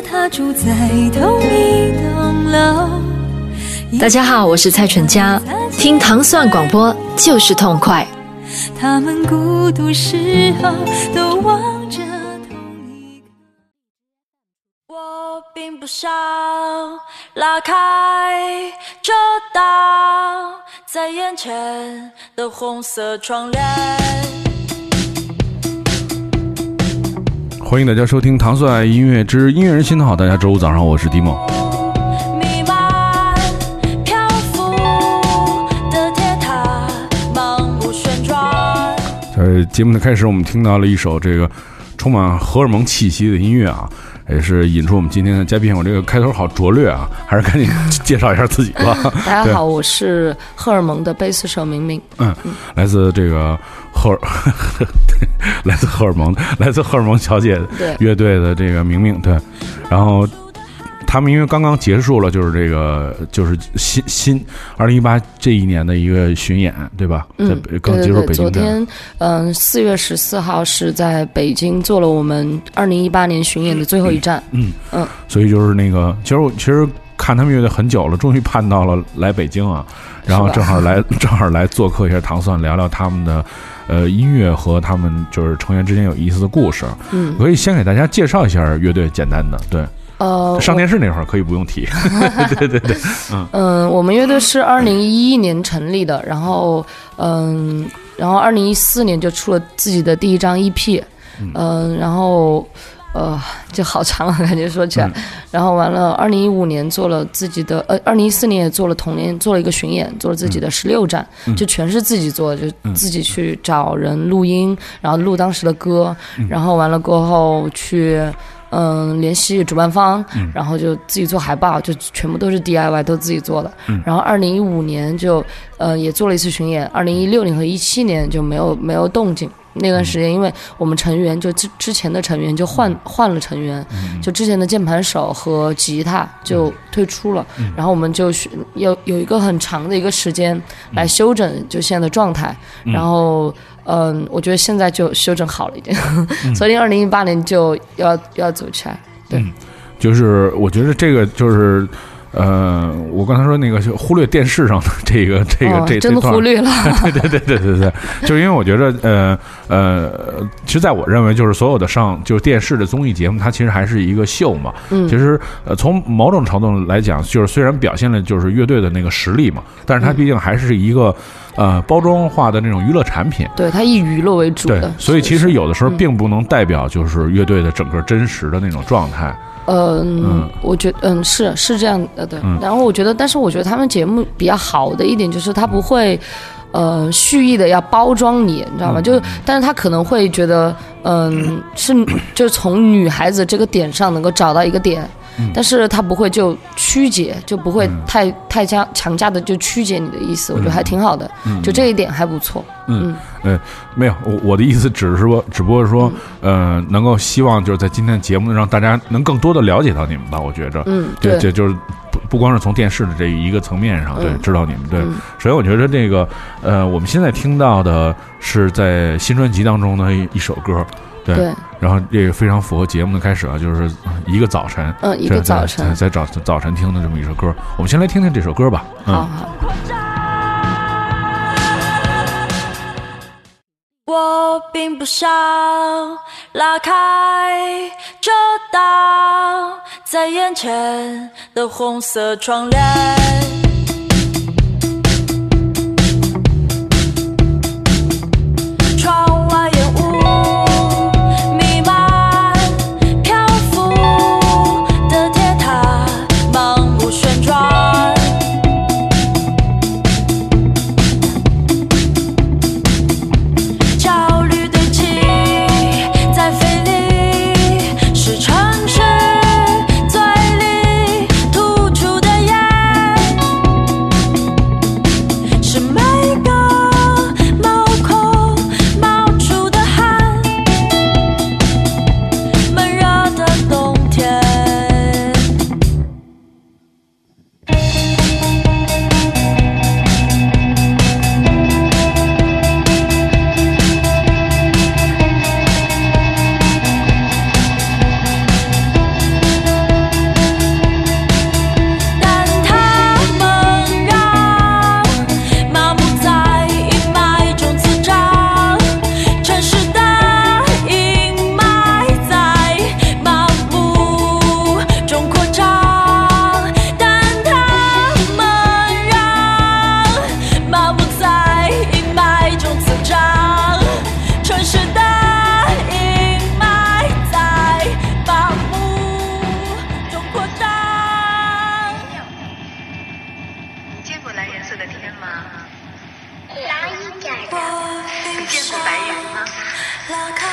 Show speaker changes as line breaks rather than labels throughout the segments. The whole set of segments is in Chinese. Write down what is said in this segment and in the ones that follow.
他住在同一栋楼。
大家好，我是蔡淳佳，听糖蒜广播就是痛快。
他们孤独时候都望着同一个。
我并不想拉开这道在眼前的红色窗帘。
欢迎大家收听《糖蒜音乐之音乐人心头好》。大家周五早上，我是迪梦。在节目的开始，我们听到了一首这个充满荷尔蒙气息的音乐啊，也是引出我们今天的嘉宾。我这个开头好拙劣啊，还是赶紧 介绍一下自己吧。
大家好，我是荷尔蒙的贝斯手明明。
嗯，来自这个荷尔，对，来自荷尔蒙，来自荷尔蒙小姐乐队的这个明明，对，然后他们因为刚刚结束了，就是这个就是新新二零一八这一年的一个巡演，对吧？在
嗯，
北刚结束北京站，
昨天嗯四月十四号是在北京做了我们二零一八年巡演的最后一站。
嗯
嗯，
所以就是那个，其实我其实看他们乐队很久了，终于盼到了来北京啊，然后正好来 正好来做客一下糖蒜，聊聊他们的呃音乐和他们就是成员之间有意思的故事。
嗯
我可以先给大家介绍一下乐队，简单的对。
呃，
上电视那会儿可以不用提，对对对，
嗯，我们乐队是二零一一年成立的，然后嗯，然后二零一四年就出了自己的第一张 EP，嗯，然后呃就好长了，感觉说起来，
嗯。
然后完了，二零一五年做了自己的，呃，二零一四年也做了同年做了一个巡演，做了自己的十六站，就全是自己做，就自己去找人录音，然后录当时的歌，然后完了过后去。嗯，联系主办方，然后就自己做海报，就全部都是 DIY，都自己做的。然后二零一五年就，呃，也做了一次巡演。二零一六年和一七年就没有没有动静。那段时间，因为我们成员就之之前的成员就换换了成员，就之前的键盘手和吉他就退出了，然后我们就需有有一个很长的一个时间来修整就现在的状态，然后嗯，我觉得现在就修正好了一点，所以二零一八年就要要走起来。对，
就是我觉得这个就是。呃，我刚才说那个就忽略电视上的这个 这个、
哦
这
真的
这段
忽略了。
对对对对对对，就是因为我觉得，呃呃，其实在我认为，就是所有的上就是电视的综艺节目，它其实还是一个秀嘛。
嗯
其实呃，从某种程度来讲，就是虽然表现了就是乐队的那个实力嘛，但是它毕竟还是一个呃包装化的那种娱乐产品。
对它以娱乐为主
对
的，，
所以其实有的时候
嗯
并不能代表就是乐队的整个真实的那种状态。
嗯
嗯，
我觉嗯是是这样的，对。
嗯
然后我觉得，但是我觉得他们节目比较好的一点就是他不会。呃，蓄意的要包装你，你知道吗？
嗯
就，但是他可能会觉得，嗯，是，就是从女孩子这个点上能够找到一个点，
嗯。
但是他不会就曲解，就不会太、太加强加的就曲解你的意思，我觉得还挺好的，就这一点还不错。
嗯，呃，没有，我我的意思只是说，只不过说，呃，能够希望就是在今天的节目让大家能更多的了解到你们吧。我觉着，
嗯，
对，
对，
这就是不不光是从电视的这一个层面上，对，
嗯
知道你们。对，
嗯。
首先我觉得这个，呃，我们现在听到的是在新专辑当中的一一首歌，对，
对，
然后这个非常符合节目的开始啊，就是一个早晨，
嗯，一
这
个早晨，
在早早晨听的这么一首歌，我们先来听听这首歌吧。嗯
好好。
我并不想拉开这道在眼前的红色窗帘。Lock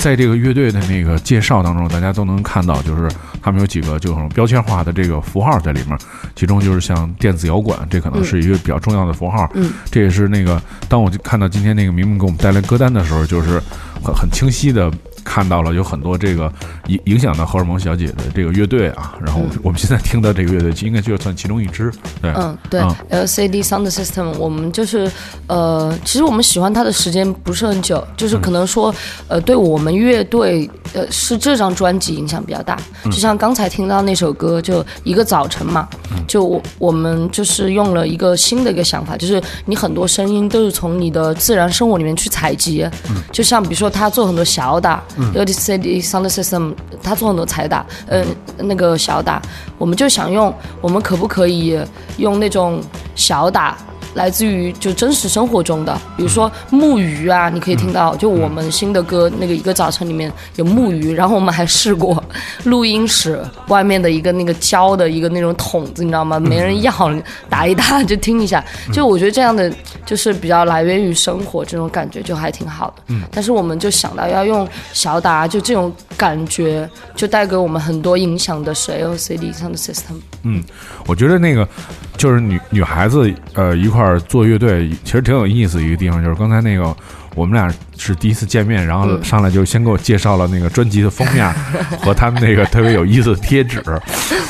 在
这个乐队的那个介绍当中，大家都能看到，就是他们有几个就很标签化的这个符号在里面，其中就是像电子摇滚，这可能是一个比较重要的符号。
嗯，
这也是那个当我看到今天那个明明给我们带来歌单的时候，就是很很清晰的看到了有很多这个影影响到荷尔蒙小姐的这个乐队啊。然后我们现在听到这个乐队，应该就算其中一支。对，
嗯，对
嗯
，LCD Sound System，我们就是呃，其实我们喜欢它的时间不是很久，就是可能说，呃，对我们乐队呃是这张专辑影响比较大。就像刚才听到那首歌，就一个早晨嘛，就我我们就是用了一个新的一个想法，就是你很多声音都是从你的自然生活里面去采集，就像比如说他做很多小打，LCD Sound System，他做很多彩打，呃，那个小打，我们就想用，我们可不可以用那种小打？来自于就真实生活中的，比如说木鱼啊，你可以听到，就我们新的歌那个一个早晨里面有木鱼，然后我们还试过录音室外面的一个那个胶的一个那种筒子，你知道吗？没人要，打一打就听一下。就我觉得这样的就是比较来源于生活这种感觉，就还挺好的。嗯。但是我们就想到要用小打，就这种感觉，就带给我们很多影响的是 LCD Sound System。
嗯，我觉得那个就是女女孩子呃一块儿做乐队，其实挺有意思一个地方，就是刚才那个我们俩是第一次见面，然后上来就先给我介绍了那个专辑的封面 和他们那个特别有意思的贴纸。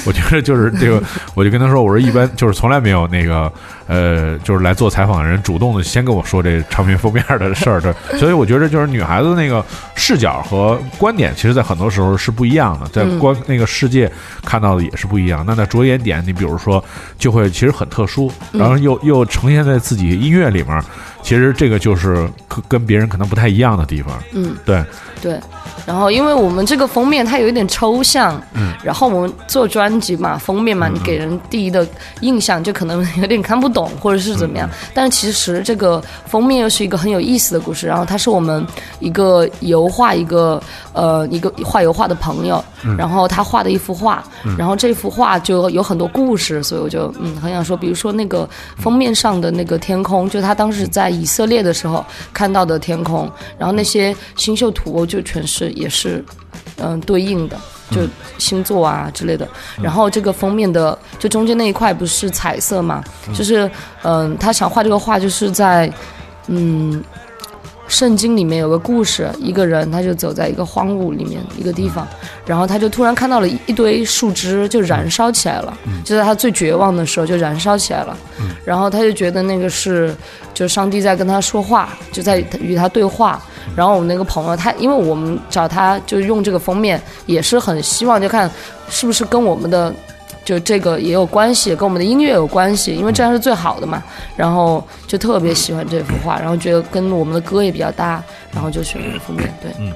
我觉得就是这个，我就跟他说，我说一般就是从来没有那个呃，就是来做采访的人主动的先跟我说这唱片封面的事儿，对，所以我觉得就是女孩子那个视角和观点，其实在很多时候是不一样的，在观那个世界看到的也是不一样。那在着眼点，你比如说就会其实很特殊，然后又又呈现在自己音乐里面，其实这个就是跟跟别人可能不太一样的地方。
嗯，
对，
对，然后因为我们这个封面它有一点抽象，嗯，然后我们做专辑嘛，封面嘛，你给人第一的印象就可能 有点看不懂或者是怎么样，但是其实这个封面又是一个很有意思的故事，然后它是我们一个油画一个呃一个画油画的朋友，然后他画的一幅画，然后这幅画就有很多故事，所以我就嗯很想说，比如说那个封面上的那个天空，就他当时在以色列的时候看到的天空，然后那些星宿图就全是也是嗯对应的。就星座啊之类的，然后这个封面的就中间那一块不是彩色嘛？就是嗯，他想画这个画就是在嗯圣经里面有个故事，一个人他就走在一个荒芜里面一个地方，然后他就突然看到了一一堆树枝就燃烧起来了，就在他最绝望的时候就燃烧起来了，然后他就觉得那个是就上帝在跟他说话，就在与他对话。然后我们那个朋友他，因为我们找他就用这个封面，也是很希望就看是不是跟我们的就这个也有关系，跟我们的音乐有关系，因为这样是最好的嘛。然后就特别喜欢这幅画，然后觉得跟我们的歌也比较搭，然后就选这个封面。对，嗯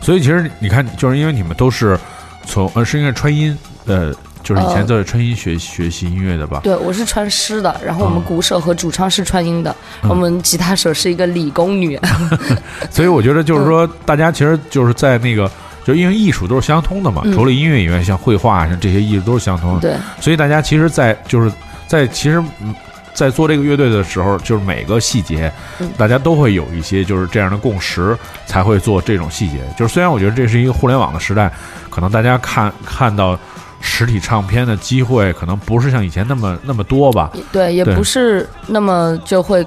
所以其实你看，就是因为你们都是从呃是因为川音呃，就是以前在川音学学习音乐的吧？
对，我是川师的，然后我们鼓手和主唱是川音的，
嗯
我们吉他手是一个理工女。
所以我觉得就是说，大家其实就是在那个，就因为艺术都是相通的嘛，除了音乐以外，像绘画像这些艺术都是相通的。
对，
所以大家其实在，就是在其实。嗯在做这个乐队的时候，就是每个细节，大家都会有一些就是这样的共识，才会做这种细节。就是虽然我觉得这是一个互联网的时代，可能大家看看到实体唱片的机会，可能不是像以前那么那么多吧。
对，也不是那么就会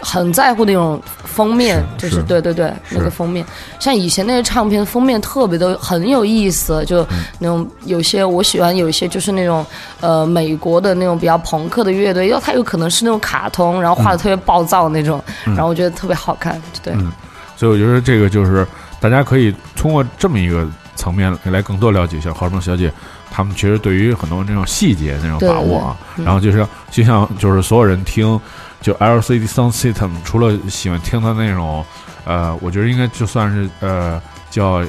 很在乎那种封面，
是
就是对对对，那个封面，像以前那些唱片封面特别的很有意思，就
嗯。
那种有些我喜欢，有一些就是那种呃美国的那种比较朋克的乐队，要它有可能是那种卡通，然后画的特别暴躁那种，然后我觉得特别好看，对。
嗯。所以我觉得这个就是大家可以通过这么一个层面来更多了解一下荷尔蒙小姐，他们其实对于很多那种细节那种把握啊，然后就是就像就是所有人听就 LCD Sound System，除了喜欢听的那种，呃，我觉得应该就算是呃叫，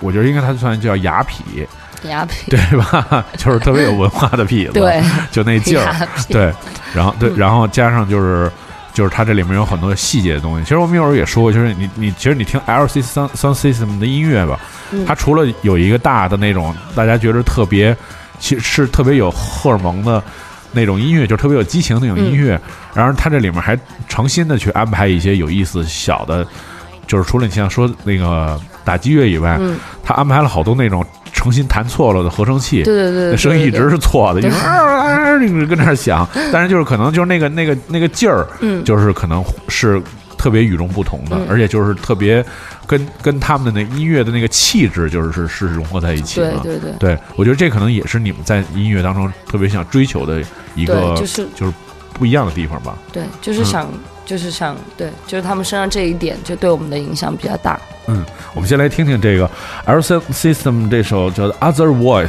我觉得应该它算叫雅痞，
雅痞，
对吧？就是特别有文化的痞子，
对，
就那劲儿，对，然后对，然后加上就是就是它这里面有很多细节的东西。其实我们有时候也说过，就是你你其实你听 LC Sound Sound System 的音乐吧，
嗯
它除了有一个大的那种大家觉得特别，其实是特别有荷尔蒙的。那种音乐就特别有激情那种音乐，然后他这里面还诚心的去安排一些有意思小的
就是除了你像说那个打击乐以外，他安排了好多那种诚心弹错了的合成器，
对对对
声音一直是错的，因为啊啊啊啊跟那儿响，但是就是可能就是那个那个那个劲儿，
嗯。
就是可能是特别与众不同的，
嗯
而且就是特别跟跟他们的那音乐的那个气质，就是是是融合在一起的。
对对对
对，我觉得这可能也是你们在音乐当中特别想追求的一个，
就是
就是不一样的地方吧。
对，就是想就是想对，就是他们身上这一点就对我们的影响比较大。
嗯，我们先来听听这个 L System 这首叫做《Other Voice》。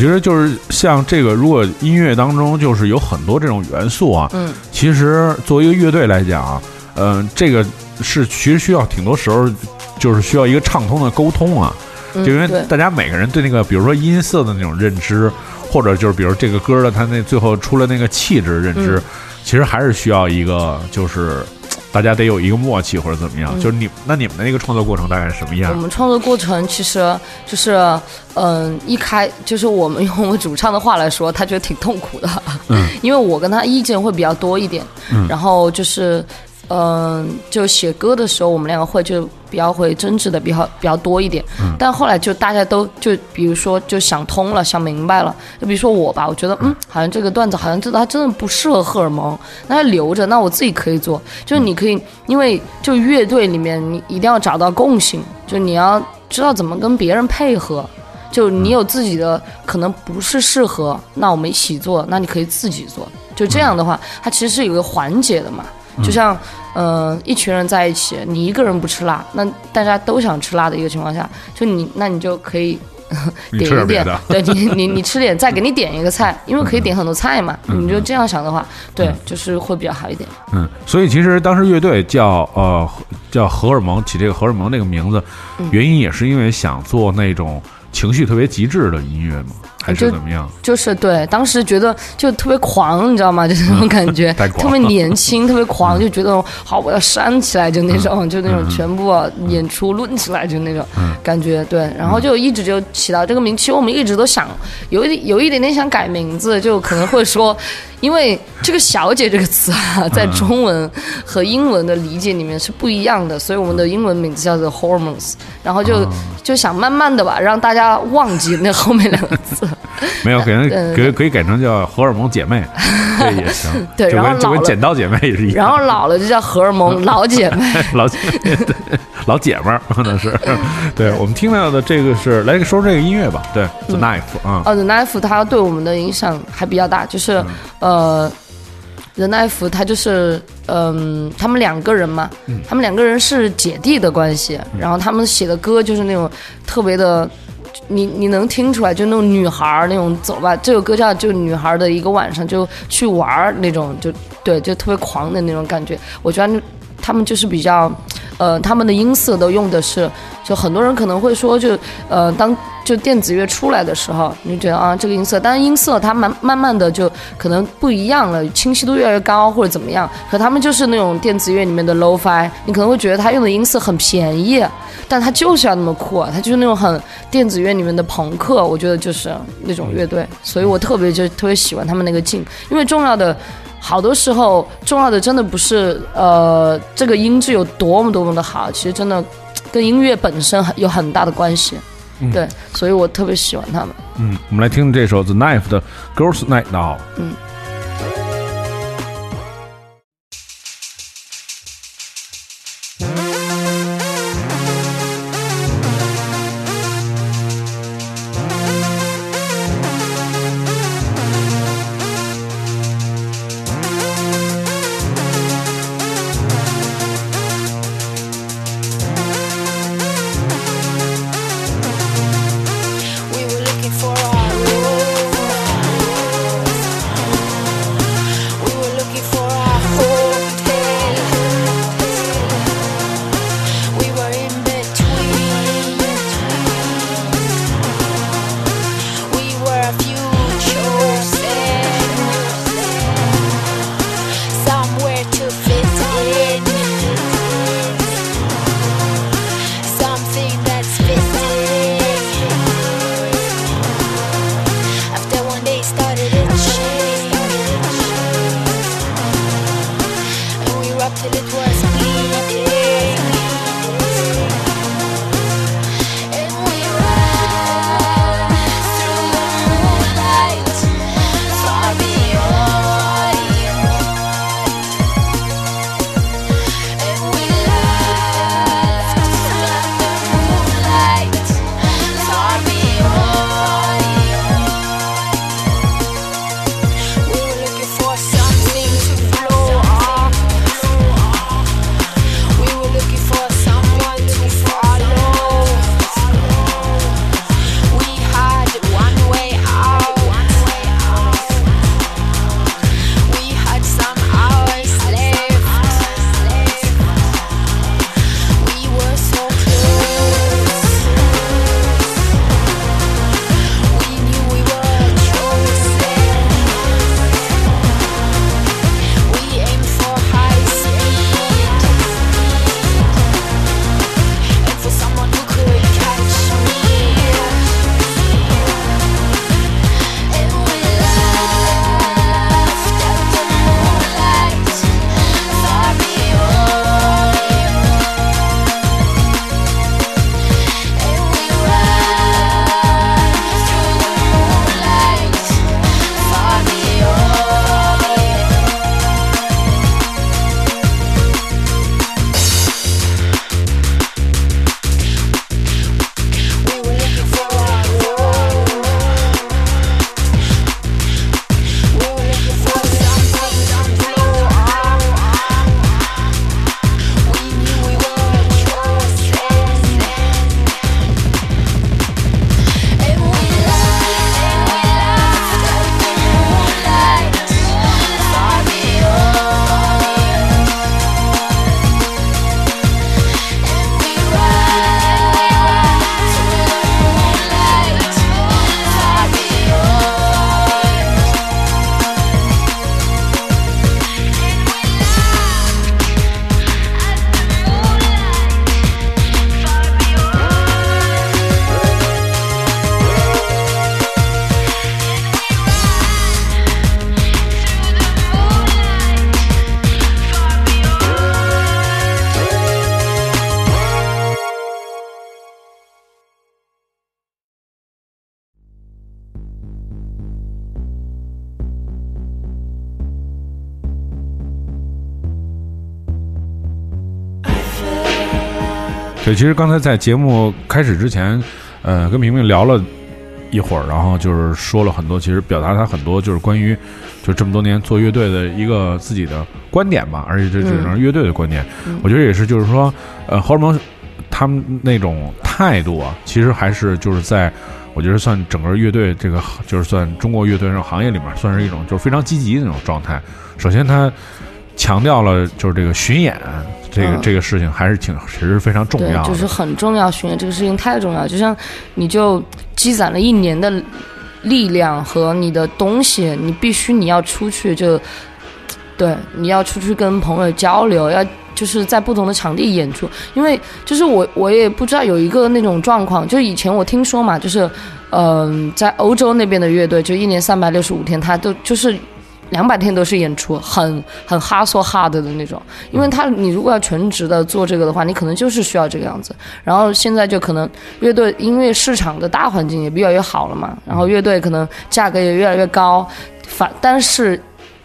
觉得就是像这个，如果音乐当中就是有很多这种元素啊，
嗯，
其实作为一个乐队来讲啊，嗯、这个是其实需要挺多时候就是需要一个畅通的沟通啊，
嗯
就因为大家每个人对那个，比如说音色的那种认知，或者就是比如这个歌的它那最后出了那个气质认知，
嗯
其实还是需要一个就是。大家得有一个默契或者怎么样，
嗯。
就是你那你们的那个创作过程大概是什么样？
我？们创作过程其实就是，嗯，一开就是我们用我们主唱的话来说，他觉得挺痛苦的，
嗯，
因为我跟他意见会比较多一点，
嗯。
然后就是，嗯，就写歌的时候，我们两个会就比较会争执的比较比较多一点，
嗯
但后来就大家都就比如说就想通了，想明白了，就比如说我吧，我觉得嗯，好像这个段子好像这它真的不适合荷尔蒙，那就留着，那我自己可以做，就是你可以，因为就乐队里面你一定要找到共性，就你要知道怎么跟别人配合。就你有自己的可能不是适合，那我们一起做，那你可以自己做。就这样的话，它其实是有个环节的嘛。就像，呃，一群人在一起，你一个人不吃辣，那大家都想吃辣的一个情况下，就你那你就可以 点一点
点，
对你你你吃点，再给你点一个菜，因为可以点很多菜嘛。你就这样想的话，对，就是会比较好一点。
嗯，所以其实当时乐队叫呃叫荷尔蒙，起这个荷尔蒙这个名字，
嗯
原因也是因为想做那种情绪特别极致的音乐吗？还是
就
怎么样？
就是对，当时觉得就特别狂，你知道吗？就是那种感觉，特别年轻，特别狂，就觉得好，我要煽起来，就那种，就那种全部啊演出抡起来，就那种感觉。对，然后就一直就起到这个名。其实我们一直都想有一有一点点想改名字，就可能会说，因为这个“小姐”这个词啊，在中文和英文的理解里面是不一样的，所以我们的英文名字叫做 Hormones，然后就就想慢慢的吧，让大家忘记那后面两个字。
没有，给人
对
可以可以改成叫荷尔蒙姐妹，这也行。
对
就
然后
就跟剪刀姐妹也是一样。
然后老了就叫荷尔蒙老姐妹。
老姐妹，对老姐们儿可能是。对我们听到的这个是来说说这个音乐吧，对，The Knife 啊，
哦，The Knife 它对我们的影响还比较大，就是、呃，The Knife 它就是嗯、他们两个人嘛，他们两个人是姐弟的关系，然后他们写的歌就是那种特别的。你你能听出来，就那种女孩儿那种走吧，这首歌叫就女孩的一个晚上就去玩儿那种，就对，就特别狂的那种感觉。我觉得他们就是比较，呃，他们的音色都用的是，就很多人可能会说就，呃，当就电子乐出来的时候，你觉得啊这个音色，但是音色它慢慢慢的就可能不一样了，清晰度越来越高或者怎么样，可他们就是那种电子乐里面的 lofi，你可能会觉得他用的音色很便宜，但他就是要那么酷，他就是那种很电子乐里面的朋克，我觉得就是那种乐队，所以我特别就特别喜欢他们那个劲，因为重要的。好多时候，重要的真的不是呃这个音质有多么多么的好，其实真的跟音乐本身很有很大的关系。对，所以我特别喜欢他们。
嗯，我们来听这首 The Knife 的 Girls Night Now。
嗯。
对，其实刚才在节目开始之前，呃，跟明明聊了一会儿，然后就是说了很多，其实表达他很多就是关于就这么多年做乐队的一个自己的观点吧，而且这只是乐队的观点。我觉得也是，就是说，呃，荷尔蒙他们那种态度啊，其实还是就是在。我觉得算整个乐队这个，就是算中国乐队这种行业里面，算是一种就是非常积极的那种状态。首先，他强调了就是这个巡演这个、
嗯
这个事情，还是挺其实非常重要，的。
就是很重要。巡演这个事情太重要，就像你就积攒了一年的力量和你的东西，你必须你要出去就，对，你要出去跟朋友交流，要就是在不同的场地演出。因为就是我我也不知道有一个那种状况，就以前我听说嘛，就是嗯、在欧洲那边的乐队，就一年三百六十五天，他都就是。两百天都是演出，很很 hustle hard 的那种，因为他你如果要全职的做这个的话，你可能就是需要这个样子。然后现在就可能乐队音乐市场的大环境也越来越好了嘛，然后乐队可能价格也越来越高，反但是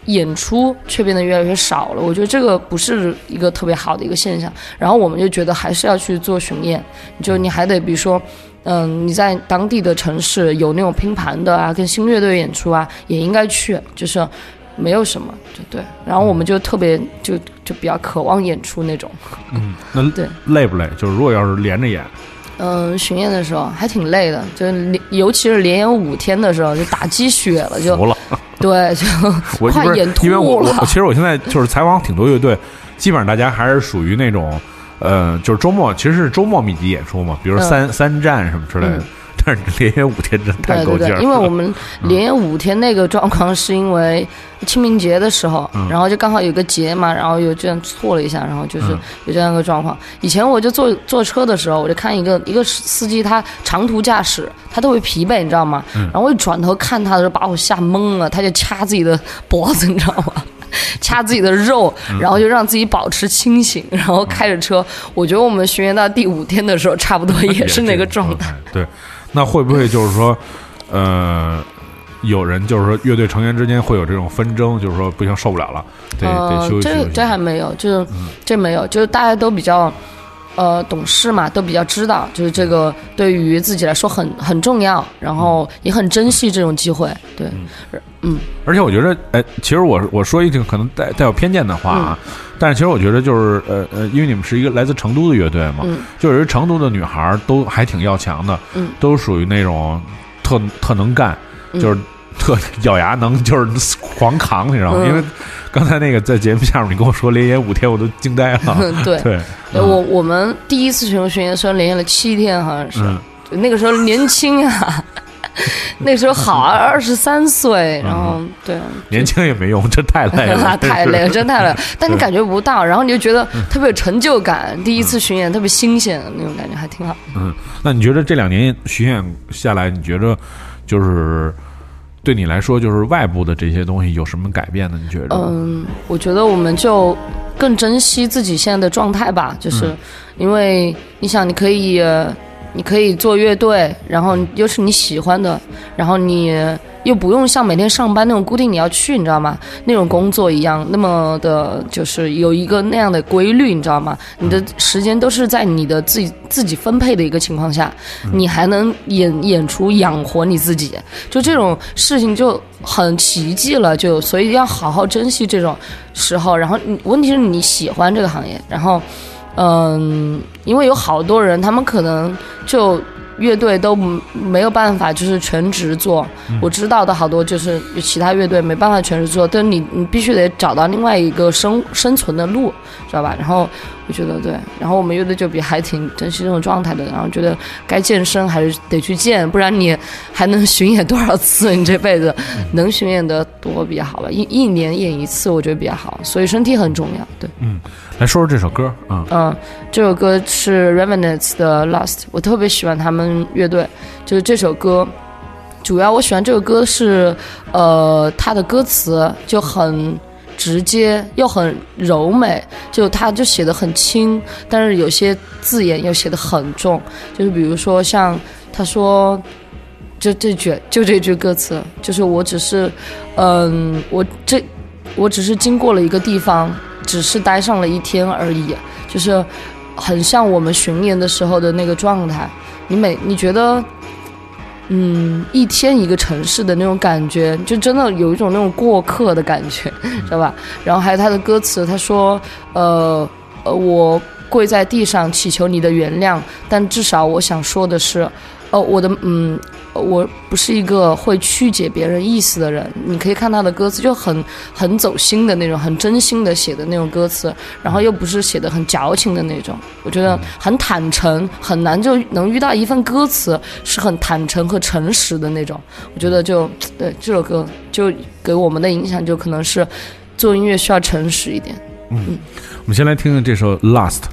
演出却变得越来越少了。我觉得这个不是一个特别好的一个现象。然后我们就觉得还是要去做巡演，就你还得比如说。嗯，你在当地的城市有那种拼盘的啊，跟新乐队演出啊，也应该去，就是没有什么，就对。然后我们就特别就就比较渴望演出那种。
嗯那
对
累不累？就是如果要是连着演，
嗯，巡演的时候还挺累的，就尤其是连演五天的时候，就打鸡血了，就
服了。
对，就快演吐
因为我我其实我现在就是采访挺多乐队，基本上大家还是属于那种，呃，就是周末其实是周末密集演出嘛，比如
嗯
三、三站什么之类的。
嗯
但是连演五天真太够劲
因为我们连演五天那个状况是因为清明节的时候，
嗯
然后就刚好有个节嘛，然后有这样错了一下，然后就是
嗯
有这样一个状况。以前我就坐坐车的时候，我就看一个一个司机，他长途驾驶，他特别疲惫，你知道吗？
嗯
然后我一转头看他的时候，把我吓懵了，他就掐自己的脖子，你知道吗？掐自己的肉，
嗯
然后就让自己保持清醒，然后开着车。我觉得我们巡演到第五天的时候，差不多 也是那个
这
状态。。
对，那会不会就是说，呃，有人就是说乐队成员之间会有这种纷争，就是说不行受不了了，得、得
呃
休息休息。
这这还没有，就是、
嗯
这没有，就是大家都比较呃懂事嘛，都比较知道，就是这个对于自己来说很很重要，然后也很珍惜这种机会。对，嗯。
而且我觉得，哎，其实我我说一句可能带带有偏见的话啊，
嗯。
但是其实我觉得就是呃呃，因为你们是一个来自成都的乐队嘛，
嗯。
就是成都的女孩都还挺要强的，
嗯。
都属于那种特特能干，
嗯。
就是特 咬牙能就是狂扛，你知道吗？
嗯。
因为刚才那个在节目下面你跟我说连演五天，我都惊呆了。
对。我我们第一次巡游巡演虽然连演了七天，好像是，
嗯
那个时候年轻啊，那时候好啊，二十三岁，然后对，
年轻也没用，这太累了，
太累了，真太累了。但你感觉不到，然后你就觉得特别有成就感。第一次巡演特别新鲜，那种感觉还挺好。
嗯，那你觉得这两年巡演下来，你觉得就是对你来说，就是外部的这些东西有什么改变呢？你觉得？
嗯，我觉得我们就更珍惜自己现在的状态吧，就是
嗯
因为你想，你可以，呃你可以做乐队，然后又是你喜欢的，然后你又不用像每天上班那种固定你要去，你知道吗？那种工作一样，那么的就是有一个那样的规律，你知道吗？你的时间都是在你的自己自己分配的一个情况下，你还能演演出养活你自己，就这种事情就很奇迹了，就所以要好好珍惜这种时候。然后问题是你喜欢这个行业，然后嗯，因为有好多人，他们可能就乐队都没有办法就是全职做。我知道的好多就是其他乐队没办法全职做，但是你你必须得找到另外一个生生存的路，知道吧？然后我觉得对，然后我们乐队就比还挺珍惜这种状态的，然后觉得该健身还是得去健，不然你还能巡演多少次？你这辈子 能巡演的多比较好吧？一一年演一次，我觉得比较好，所以身体很重要，对。
嗯来说说这首歌啊，
嗯，这首歌是 Revenants 的 Lost，我特别喜欢他们乐队。就是这首歌，主要我喜欢这首歌是，呃，它的歌词就很直接又很柔美，就他就写的很轻，但是有些字眼又写的很重。就是比如说像他说。就这句，就这句歌词，就是我只是，嗯，我这，我只是经过了一个地方，只是待上了一天而已。就是很像我们巡演的时候的那个状态。你每你觉得，嗯，一天一个城市的那种感觉，就真的有一种那种过客的感觉，知道吧？然后还有他的歌词，他说，呃呃，我跪在地上祈求你的原谅，但至少我想说的是，呃，我的嗯。我不是一个会曲解别人意思的人，你可以看他的歌词就很很走心的那种，很真心的写的那种歌词，然后又不是写的很矫情的那种，我觉得很坦诚，很难就能遇到一份歌词是很坦诚和诚实的那种。我觉得就对这首歌就给我们的影响就可能是做音乐需要诚实一点。
嗯我们先来听听这首《Last》。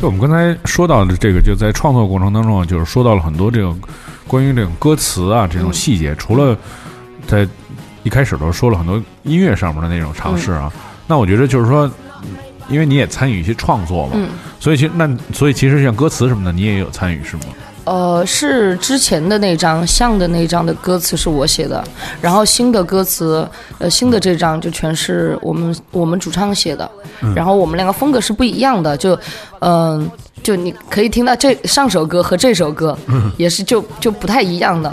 就我们刚才说到的这个，就在创作过程当中啊，就是说到了很多这种关于这种歌词啊这种细节，除了在一开始的时候说了很多音乐上面的那种尝试啊，那我觉得就是说，因为你也参与一些创作嘛，所以其实那所以其实像歌词什么的，你也有参与是吗？
呃，是之前的那张像的那张的歌词是我写的，然后新的歌词，呃，新的这张就全是我们我们主唱写的，然后我们两个风格是不一样的，就，嗯、就就你可以听到这上首歌和这首歌也是就就不太一样的。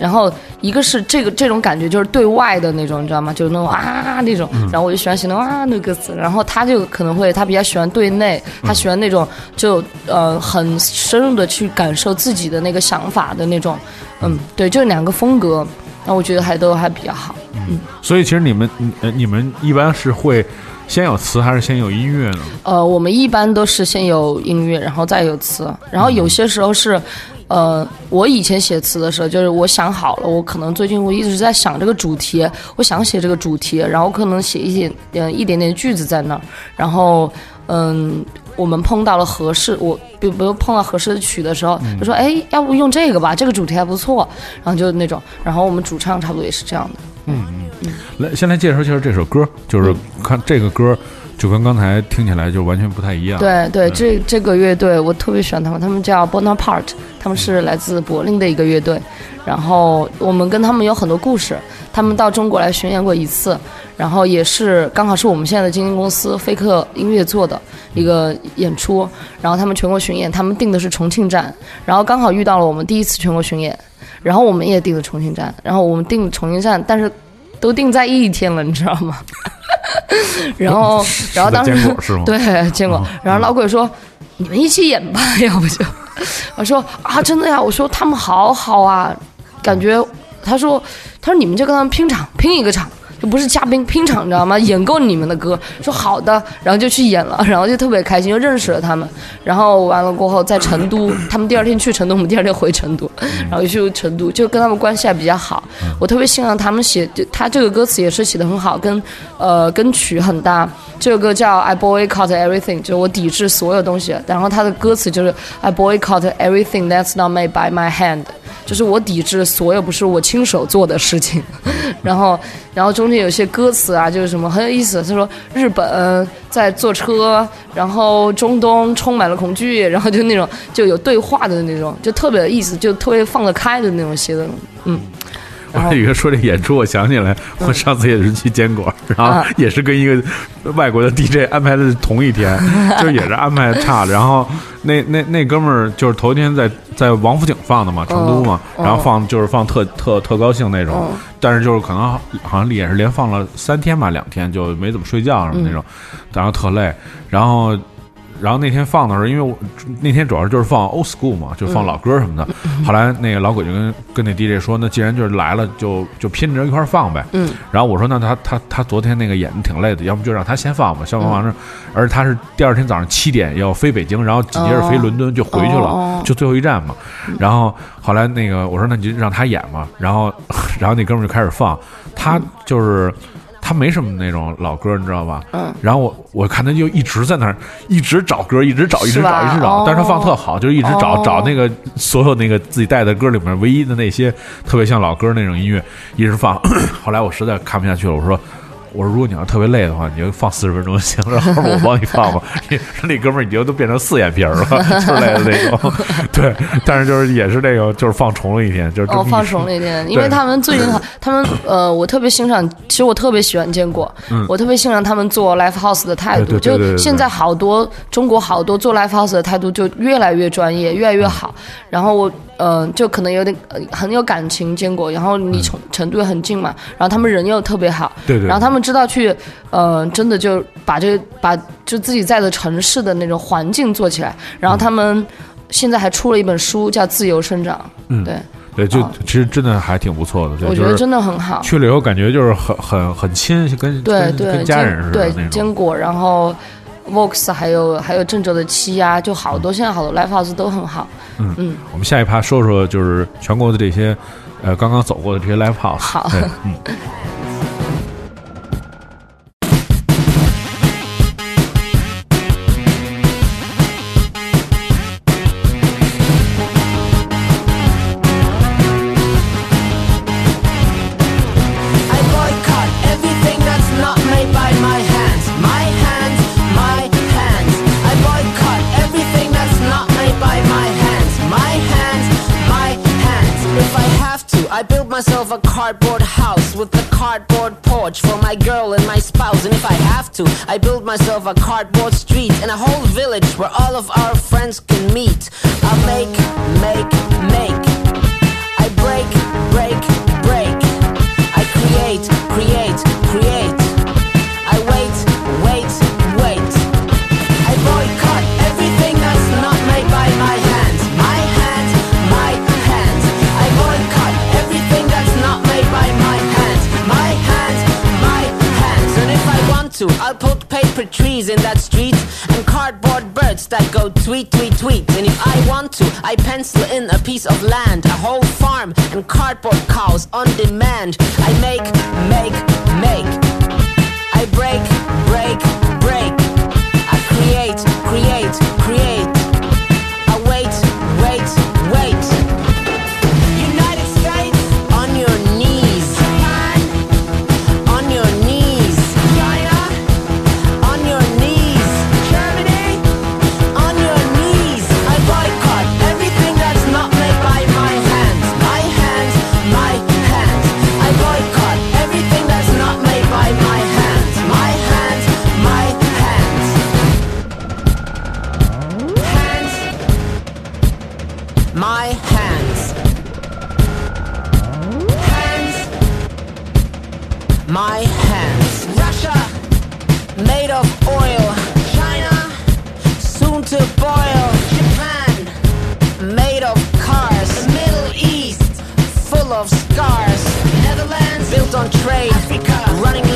然后一个是这个这种感觉就是对外的那种，你知道吗？就是那种啊那种，然后我就喜欢写那种啊那个歌词，然后他就可能会他比较喜欢对内，他喜欢那种就呃很深入的去感受自己的那个想法的那种，嗯，对，就两个风格，那我觉得还都还比较好。嗯。
所以其实你们呃你们一般是会先有词还是先有音乐呢？
呃，我们一般都是先有音乐，然后再有词，然后有些时候是，呃，我以前写词的时候，就是我想好了，我可能最近我一直在想这个主题，我想写这个主题，然后可能写一点嗯一点点句子在那儿，然后嗯。我们碰到了合适，我比比如碰到合适的曲的时候，就说哎，要不用这个吧，这个主题还不错，然后就那种，然后我们主唱差不多也是这样的。嗯。
嗯来，先来介绍介绍这首歌，就是看这个歌，就跟刚才听起来就完全不太一样。
对对，这这个乐队我特别喜欢他们，他们叫 Bonaparte，他们是来自柏林的一个乐队。然后我们跟他们有很多故事，他们到中国来巡演过一次，然后也是刚好是我们现在的经纪公司飞客音乐做的一个演出。然后他们全国巡演，他们定的是重庆站，然后刚好遇到了我们第一次全国巡演，然后我们也定了重庆站，然后我们定重庆站，但是都定在一天了，你知道吗？然后，然后当时对，见过。然后老鬼说：“你们一起演吧，要不就。”我说：“啊，真的呀。”我说：“他们好好啊，感觉。”他说：“他说你们就跟他们拼场，拼一个场。”就不是嘉宾拼场，你知道吗？演够你们的歌，说好的，然后就去演了，然后就特别开心，就认识了他们。然后完了过后，在成都，他们第二天去成都，我们第二天回成都，然后就去成都，就跟他们关系还比较好。我特别欣赏他们写，就他这个歌词也是写的很好，跟呃跟曲很搭。这首歌叫 I boycott everything，就是我抵制所有东西。然后他的歌词就是 I boycott everything that's not made by my hand，就是我抵制所有不是我亲手做的事情。然后，然后中间有些歌词啊，就是什么很有意思。他说日本在坐车，然后中东充满了恐惧，然后就那种就有对话的那种，就特别有意思，就特别放得开的那种写的，嗯。
我还以为说这演出，我想起来，我上次也是去坚果，然后也是跟一个外国的 DJ 安排的同一天，就也是安排差了。然后那那那哥们儿就是头一天在在王府井放的嘛，成都嘛，然后放就是放特特特高兴那种，但是就是可能好像也是连放了三天吧，两天就没怎么睡觉什么那种，然后特累，然后。然后那天放的时候，因为我那天主要就是放 old school 嘛，就放老歌什么的。后来那个老鬼就跟跟那 DJ 说，那既然就是来了，就就拼着一块儿放呗。
嗯。
然后我说，那他他他昨天那个演的挺累的，要不就让他先放吧。先放完了，而且他是第二天早上七点要飞北京，然后紧接着飞伦敦就回去了，就最后一站嘛。然后后来那个我说，那你就让他演嘛。然后 然后那哥们儿就开始放，他就是。他没什么那种老歌，你知道吧？
嗯。
然后我我看他就一直在那儿，一直找歌，一直找，一直找，一直找。
哦
但是他放特好，就是一直找、
哦
找那个所有那个自己带的歌里面唯一的那些特别像老歌那种音乐，一直放。后来我实在看不下去了，我说。我说，如果你要特别累的话，你就放四十分钟就行，然后我帮你放吧。那哥们儿已经都变成四眼皮儿了，之类的那种。对，但是就是也是那个，就是放重了一天，就是
哦，放重了一天，因为他们最近，他们呃，我特别欣赏，其实我特别喜欢坚果，我特别欣赏他们做 live house 的态度，就现在好多中国好多做 live house 的态度就越来越专业，越来越好。然后我呃，就可能有点、呃、很有感情，坚果，然后离成成都也很近嘛，然后他们人又特别好，
嗯对对对
然后他们知道去呃，真的就把这个把就自己在的城市的那种环境做起来，然后他们现在还出了一本书叫《自由生长》，
嗯
对。
对，就
哦
其实真的还挺不错的。对，
我觉得真的很好。
去了以后感觉就是很很很亲，跟跟
对对，
跟家人似的
对。坚果，然后 Vox 还有还有郑州的七呀，就好多现在好多 live house 都很好。嗯嗯
我们下一趴说说就是全国的这些呃刚刚走过的这些 live house。
好
对，嗯。
I built myself a cardboard house with a cardboard porch for my girl and my spouse. And if I have to, I build myself a cardboard street and a whole village where all of our friends can meet. I'll make, put paper trees in that street and cardboard birds that go tweet, tweet, tweet. And if I want to, I pencil in a piece of land, a whole farm, and cardboard cows on demand. I make, make, make. I break, break, full of scars. Netherlands, built on trade. Africa, running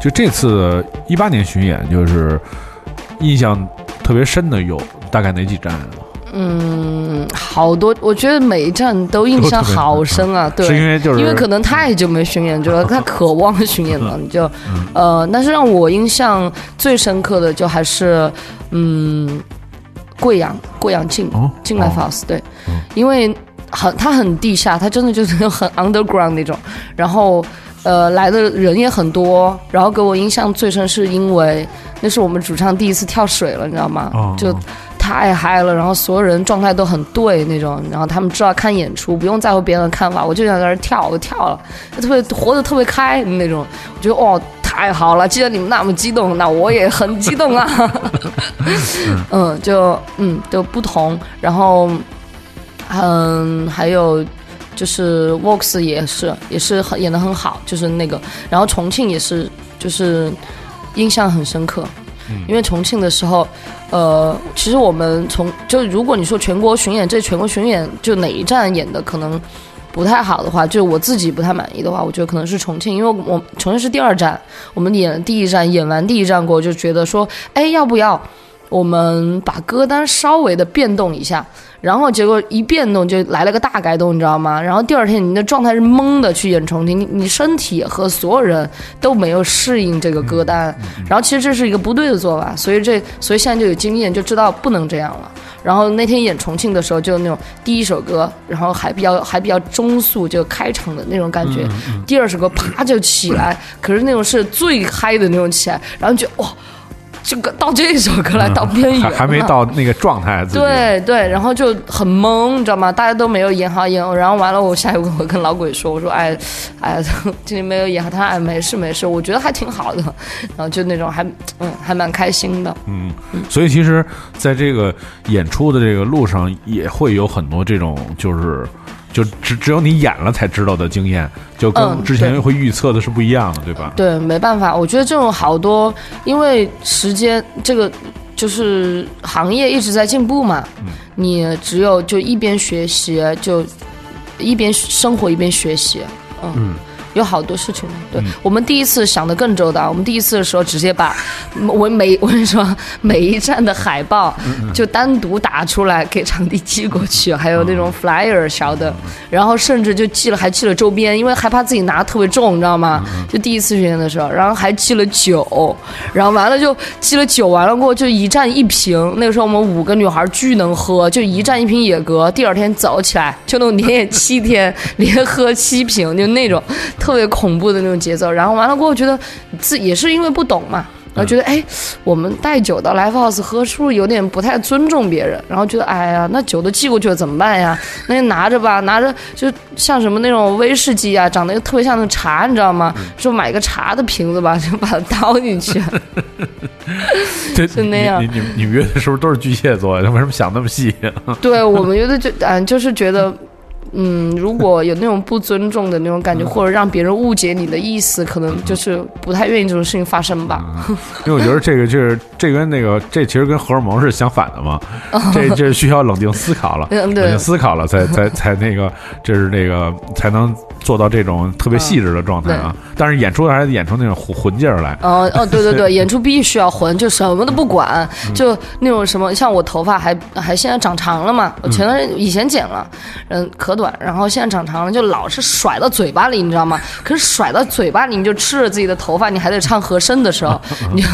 就这次一八年巡演，就是印象特别深的有大概哪几站啊？
嗯，好多，我觉得每一站都印象好深啊。对，
是因为就是
因为可能太久没巡演，就是太渴望巡演了，你就
嗯
呃，但是让我印象最深刻的就还是嗯，贵阳贵阳进
哦
进来
哦
House 对，因为很它很地下，它真的就是很 underground 那种，然后。呃，来的人也很多，然后给我印象最深是因为那是我们主唱第一次跳水了，你知道吗？
哦
就太嗨了，然后所有人状态都很对那种，然后他们知道看演出不用在乎别人的看法，我就想在那跳，我跳了，就特别活得特别开那种，我觉得哦太好了，既然你们那么激动，那我也很激动啊，嗯，就嗯就不同，然后嗯还有。就是 Vox 也是也是很演的很好，就是那个，然后重庆也是就是印象很深刻，因为重庆的时候，呃，其实我们从就如果你说全国巡演，这全国巡演就哪一站演的可能不太好的话，就我自己不太满意的话，我觉得可能是重庆，因为我重庆是第二站，我们演了第一站，演完第一站过，就觉得说，哎，要不要我们把歌单稍微的变动一下？然后结果一变动就来了个大改动，你知道吗？然后第二天你的状态是懵的去演重庆，你你身体和所有人都没有适应这个歌单，然后其实这是一个不对的做法，所以这所以现在就有经验，就知道不能这样了。然后那天演重庆的时候，就那种第一首歌，然后还比较还比较中速，就开场的那种感觉。第二首歌啪就起来，可是那种是最嗨的那种起来，然后就哇。这个到这首歌来到边缘
还没到那个状态，
对对，然后就很懵，你知道吗？大家都没有演好演，然后完了，我下一步我跟老鬼说，我说哎哎，今天 没有演好，他说哎没事没事，我觉得还挺好的，然后就那种还嗯还蛮开心的，
嗯，所以其实在这个演出的这个路上，也会有很多这种就是。就只只有你演了才知道的经验，就跟
嗯
之前会预测的是不一样的，对吧？
对，没办法，我觉得这种好多，因为时间这个就是行业一直在进步嘛，你只有就一边学习，就一边生活一边学习，嗯。有好多事情，对、我们第一次想的更周到。我们第一次的时候，直接把我每我跟你说 每一站的海报就单独打出来给场地寄过去，还有那种 flyer 小的，然后甚至就寄了，还寄了周边，因为害怕自己拿特别重，你知道吗？就第一次巡演的时候，然后还寄了酒，然后完了就寄了酒，完了过后就一站一瓶。那个时候我们五个女孩巨能喝，就一站一瓶野格，第二天早起来就那种连演七天，连喝七瓶，就那种特别恐怖的那种节奏。然后完了过后，觉得自也是因为不懂嘛。然后觉得，哎，我们带酒到 live house 喝，是不是有点不太尊重别人？然后觉得，哎呀，那酒都寄过去了，怎么办呀？那就拿着吧，拿着就像什么那种威士忌啊，长得又特别像那个茶，你知道吗？就买个茶的瓶子吧，就把它倒进去。
对，
就那样
你你你你们乐队是不是都是巨蟹座为什么想那么细？
对我们觉得就嗯，就是觉得。嗯，如果有那种不尊重的那种感觉，或者让别人误解你的意思，可能就是不太愿意这种事情发生吧。
因为我觉得这个就是这跟那个这其实跟荷尔蒙是相反的嘛，这这需要冷静思考了，
嗯对。
冷静思考了才才 才那个，这是那个才能做到这种特别细致的状态啊。但是演出还是演出那种混混劲儿来，
哦哦，对对对，演出必须要混，就什么都不管，就那种什么，像我头发还还现在长长了嘛，我前段时间以前剪了，嗯，可短，然后现在长长了，就老是甩到嘴巴里，你知道吗？可是甩到嘴巴里，你就吃着自己的头发，你还得唱和声的时候，你就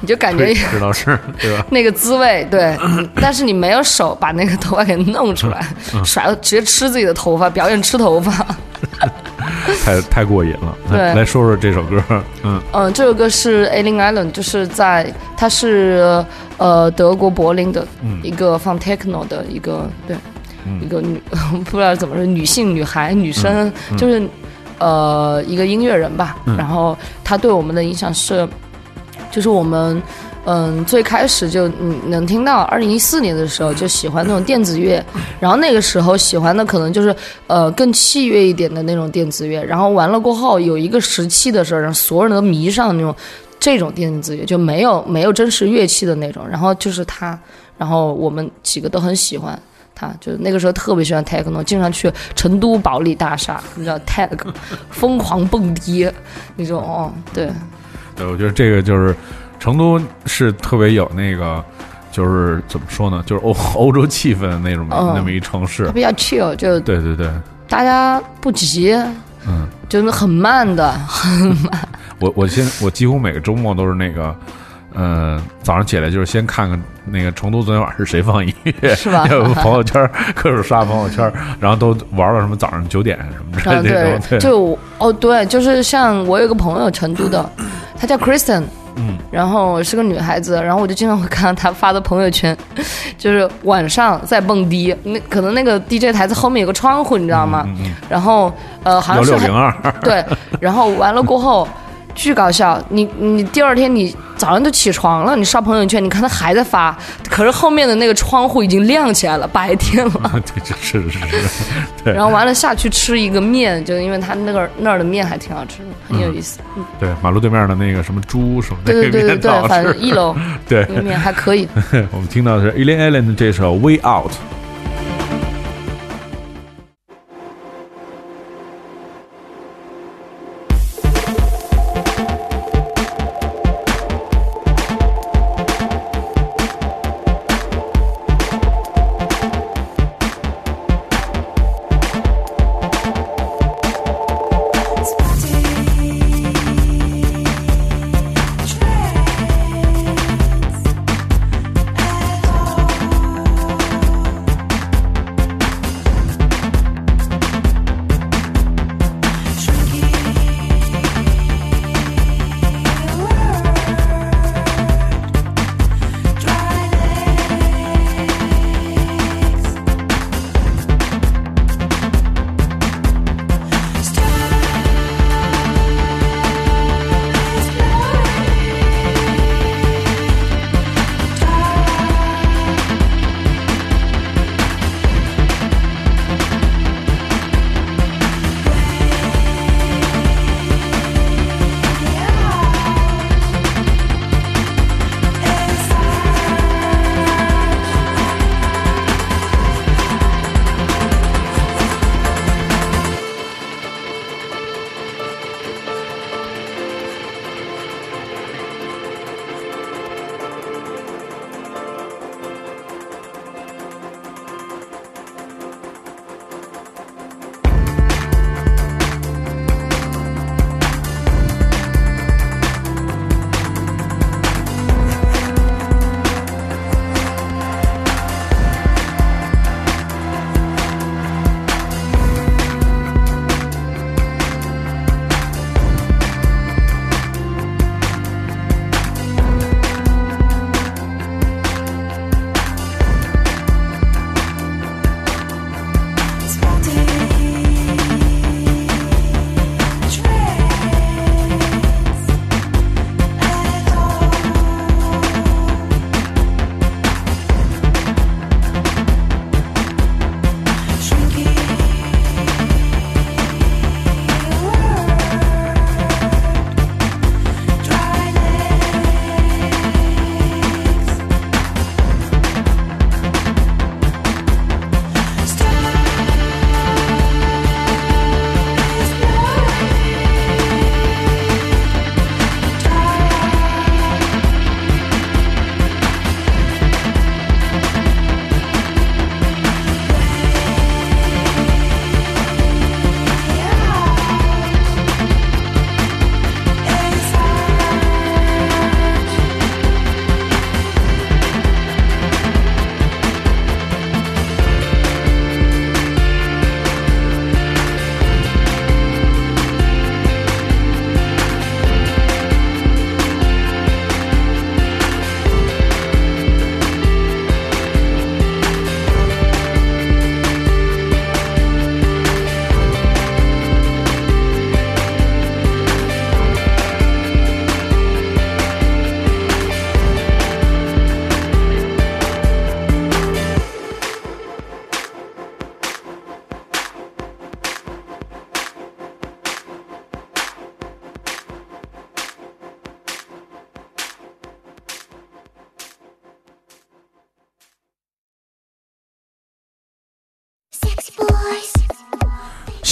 你就感觉
对，知道是对吧？
那个滋味，对，嗯 但是你没有手把那个头发给弄出来，甩到直接吃自己的头发，表演吃头发。
太太过瘾了。来
对
来说说这首歌，嗯
嗯，这首歌是 Alien Island，就是在它是呃德国柏林的一个放 techno 的一个对、一个女 不知道怎么说女性女孩女生、就是呃一个音乐人吧，然后她对我们的影响是就是我们。嗯，最开始就嗯能听到，二零一四年的时候就喜欢那种电子乐，然后那个时候喜欢的可能就是呃更器乐一点的那种电子乐，然后完了过后有一个时期的时候，让所有人都迷上那种这种电子乐，就没有没有真实乐器的那种，然后就是他，然后我们几个都很喜欢。他就是那个时候特别喜欢 techno，经常去成都保利大厦，你知道 tag，疯狂蹦迪那种哦，对，
对，我觉得这个就是成都是特别有那个。就是怎么说呢？就是欧 欧洲气氛的那种、
嗯
那么一城市
它，比较 chill，就
对对对，
大家不急，
嗯，
就是很慢的，很慢
我我现我几乎每个周末都是那个，呃，早上起来就是先看看那个成都昨天晚上是谁放音乐，
是吧
有朋友圈 各种刷朋友圈，然后都玩到什么早上九点什么之类
嗯，
的
对，就哦，对，就是像我有个朋友，成都的，她叫 Kristen，
嗯，
然后是个女孩子，然后我就经常会看到她发的朋友圈，就是晚上在蹦迪，那可能那个 DJ 台子后面有个窗户，你知道吗？
嗯嗯
然后呃，好像是
零二，
对，然后完了过后。巨搞笑！你你第二天你早上都起床了，你刷朋友圈，你看他还在发，可是后面的那个窗户已经亮起来了，白天了。
对，这是是是，对
然后完了下去吃一个面，就因为他那个那儿的面还挺好吃的，很有意思。嗯
对，马路对面的那个什么猪什么那个
对对对对对，反正一楼
对
那，个面还可以。
我们听到的是 Alien Allen 的这首《Way Out》。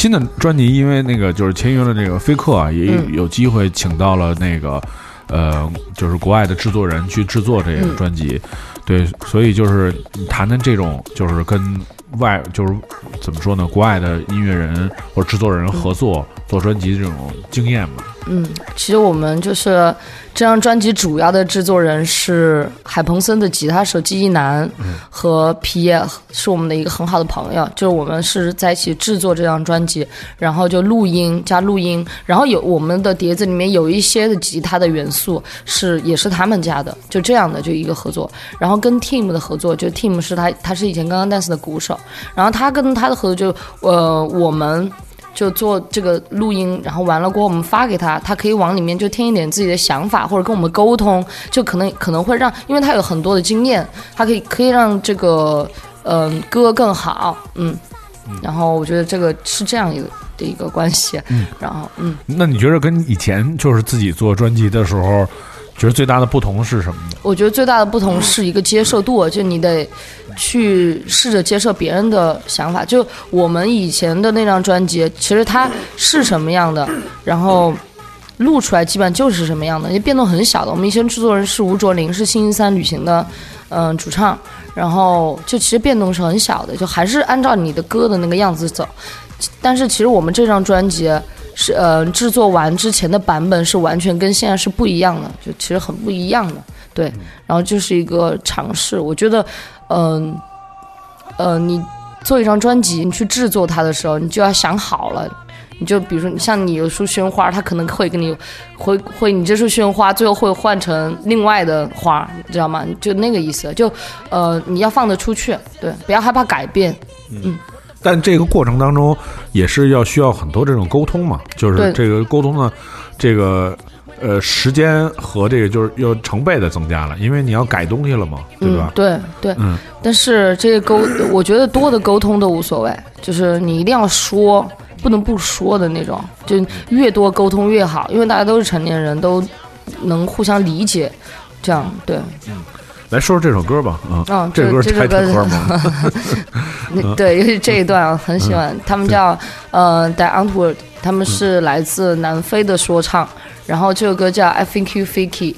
新的专辑，因为那个就是签约了这个飞客啊，也
嗯
有机会请到了那个呃，就是国外的制作人去制作这个专辑。对，所以就是谈谈这种就是跟外就是怎么说呢，国外的音乐人或者制作人合作、做专辑的这种经验吧。
嗯，其实我们就是这张专辑主要的制作人是海鹏森的吉他手季一楠和皮耶，是我们的一个很好的朋友，就是我们是在一起制作这张专辑，然后就录音加录音，然后有我们的碟子里面有一些的吉他的元素是也是他们家的，就这样的就一个合作，然后跟 Team 的合作，就 Team 是他他是以前刚刚 dance 的鼓手，然后他跟他的合作就呃我们。就做这个录音，然后完了过后我们发给他，他可以往里面就添一点自己的想法，或者跟我们沟通，就可能可能会让，因为他有很多的经验，他可以可以让这个嗯、歌更好，嗯，然后我觉得这个是这样一个的一个关系，嗯。然后嗯，
那你觉得跟以前就是自己做专辑的时候，觉得最大的不同是什么呢？
我觉得最大的不同是一个接受度，就你得去试着接受别人的想法。就我们以前的那张专辑，其实它是什么样的，然后录出来基本上就是什么样的，也变动很小的。我们以前制作人是吴卓林，是星期三旅行的嗯、主唱，然后就其实变动是很小的，就还是按照你的歌的那个样子走。但是其实我们这张专辑是呃制作完之前的版本是完全跟现在是不一样的，就其实很不一样的，对。然后就是一个尝试，我觉得，嗯呃你做一张专辑，你去制作它的时候，你就要想好了。你就比如说，像你有束鲜花，它可能会给你会会，你这束鲜花最后会换成另外的花，你知道吗？就那个意思，就呃你要放得出去，对，不要害怕改变，嗯
但这个过程当中也是要需要很多这种沟通嘛，就是这个沟通的，这个呃时间和这个就是又成倍的增加了，因为你要改东西了嘛，对吧
嗯？？对对，
嗯
但是这个沟，我觉得多的沟通都无所谓，就是你一定要说，不能不说的那种，就越多沟通越好，因为大家都是成年人，都能互相理解，这样对。
嗯来说说这首歌吧，嗯，
嗯，
这首歌太
这首歌
挺歌吗？
对，尤其这一段啊很喜欢。他们叫呃 d i a n t w o r d 他们是来自南非的说唱，然后这首歌叫 I Think You Fiki，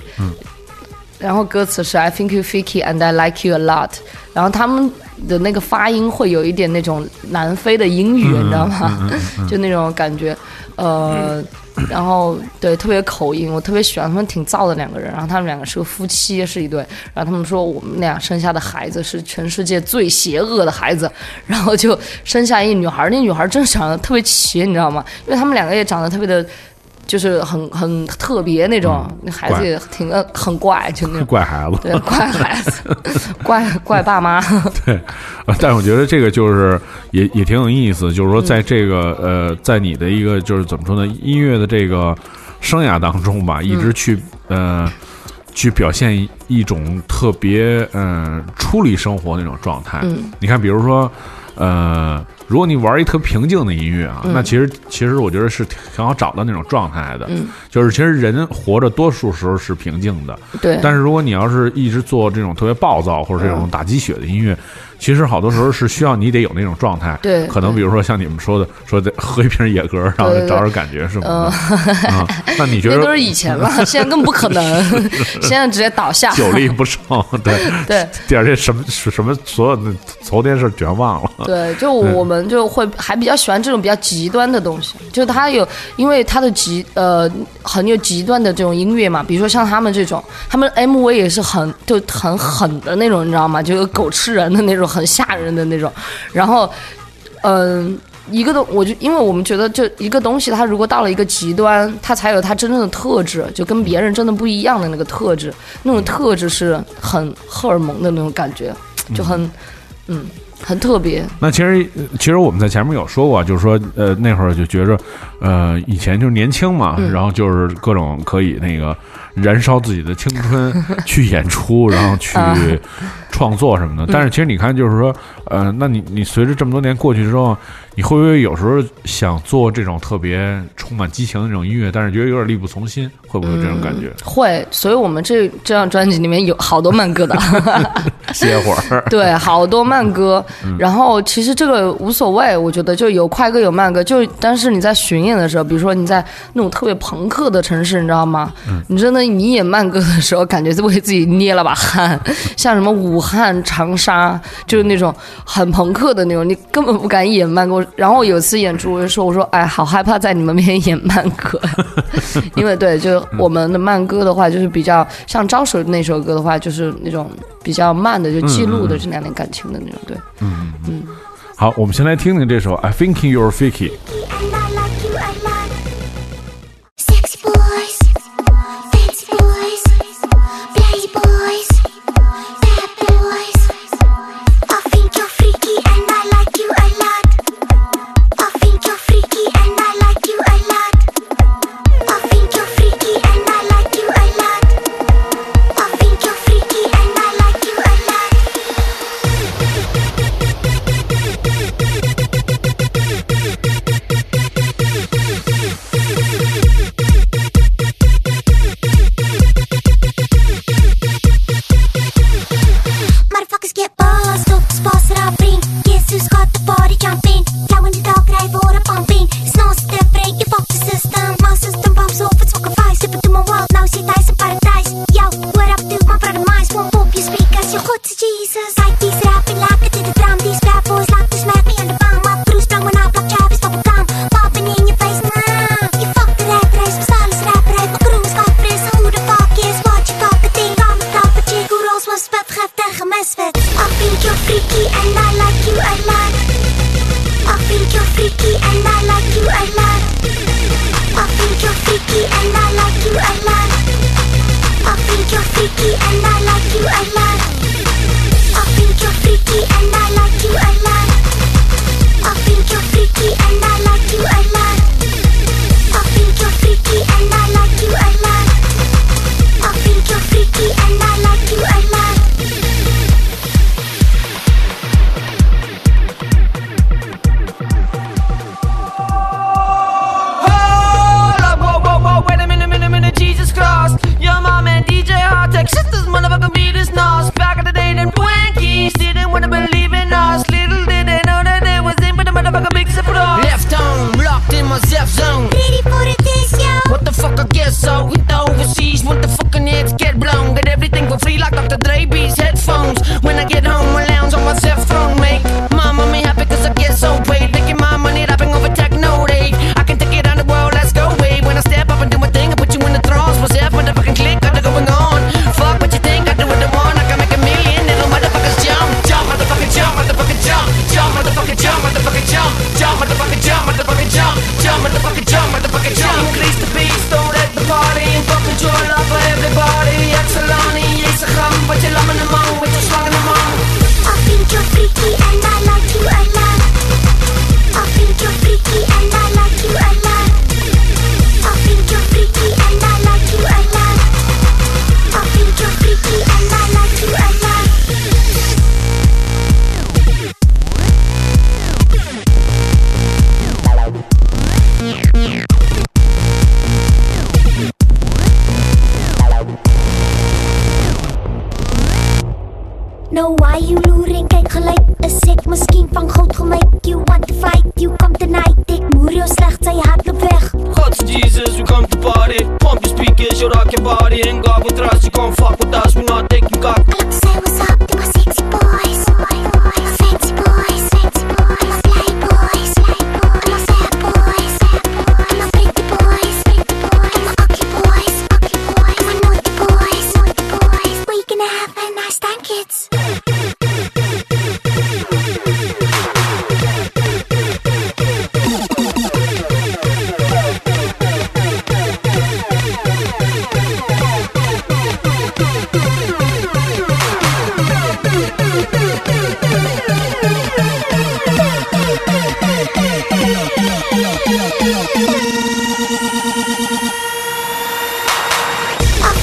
然后歌词是 I think you Fiki and I like you a lot，然后他们的那个发音会有一点那种南非的英语，你知道吗？就那种感觉，呃。然后对特别口音，我特别喜欢他们，挺燥的两个人。然后他们两个是个夫妻，是一对。然后他们说我们俩生下的孩子是全世界最邪恶的孩子，然后就生下一女孩。那女孩真的长得特别奇，你知道吗？因为他们两个也长得特别的，就是很很特别那种。那孩子也挺呃很怪，就那种。
怪孩子，
对，怪孩子，怪怪爸妈。
对，呃但是我觉得这个就是也也挺有意思，就是说在这个呃，在你的一个就是怎么说呢，音乐的这个生涯当中吧，一直去呃去表现一一种特别嗯、呃出离生活那种状态。
嗯
你看，比如说呃，如果你玩一特平静的音乐啊，那其实其实我觉得是挺挺好找到那种状态的。
嗯，
就是其实人活着多数时候是平静的，
对，
但是如果你要是一直做这种特别暴躁或者这种打鸡血的音乐，其实好多时候是需要你得有那种状态。
对
可能比如说像你们说的，说得喝一瓶野格，然后找点感觉什么的。啊，那你觉
那都是以前了，现在更不可能，现在直接倒下。
酒力不胜？对
对
第二天什么什么所有的昨天事全忘了。
对，就我们就会还比较喜欢这种比较极端的东西，就是他有，因为他的极呃很有极端的这种音乐嘛，比如说像他们这种，他们 MV 也是很就很狠的那种，你知道吗？就有狗吃人的那种，很吓人的那种，然后嗯。一个东，我就因为我们觉得，就一个东西，它如果到了一个极端，它才有它真正的特质，就跟别人真的不一样的那个特质，那种特质是很荷尔蒙的那种感觉，就很，嗯，很特别。
那其实其实我们在前面有说过，就是说呃那会儿就觉着呃以前就是年轻嘛然后就是各种可以那个燃烧自己的青春 去演出然后去创作什么的。但是其实你看就是说呃那你你随着这么多年过去之后你会不会有时候想做这种特别充满激情的那种音乐但是觉得有点力不从心会不会有这种感觉？
会所以我们这这张专辑里面有好多慢歌的。
歇会儿。
对好多慢歌。然后其实这个无所谓我觉得就有快歌有慢歌就但是你在寻练的时候比如说你在那种特别朋克的城市你知道吗？你真的你演慢歌的时候感觉就为自己捏了把汗 像什么武汉长沙就是那种很朋克的那种你根本不敢演慢歌。然后有一次演出我就说我说哎好害怕在你们面前演慢歌。因为对就我们的慢歌的话就是比较像招手那首歌的话就是那种比较慢的就记录的这两年感情的那种对。
嗯嗯好我们先来听听这首 i think you're
ficky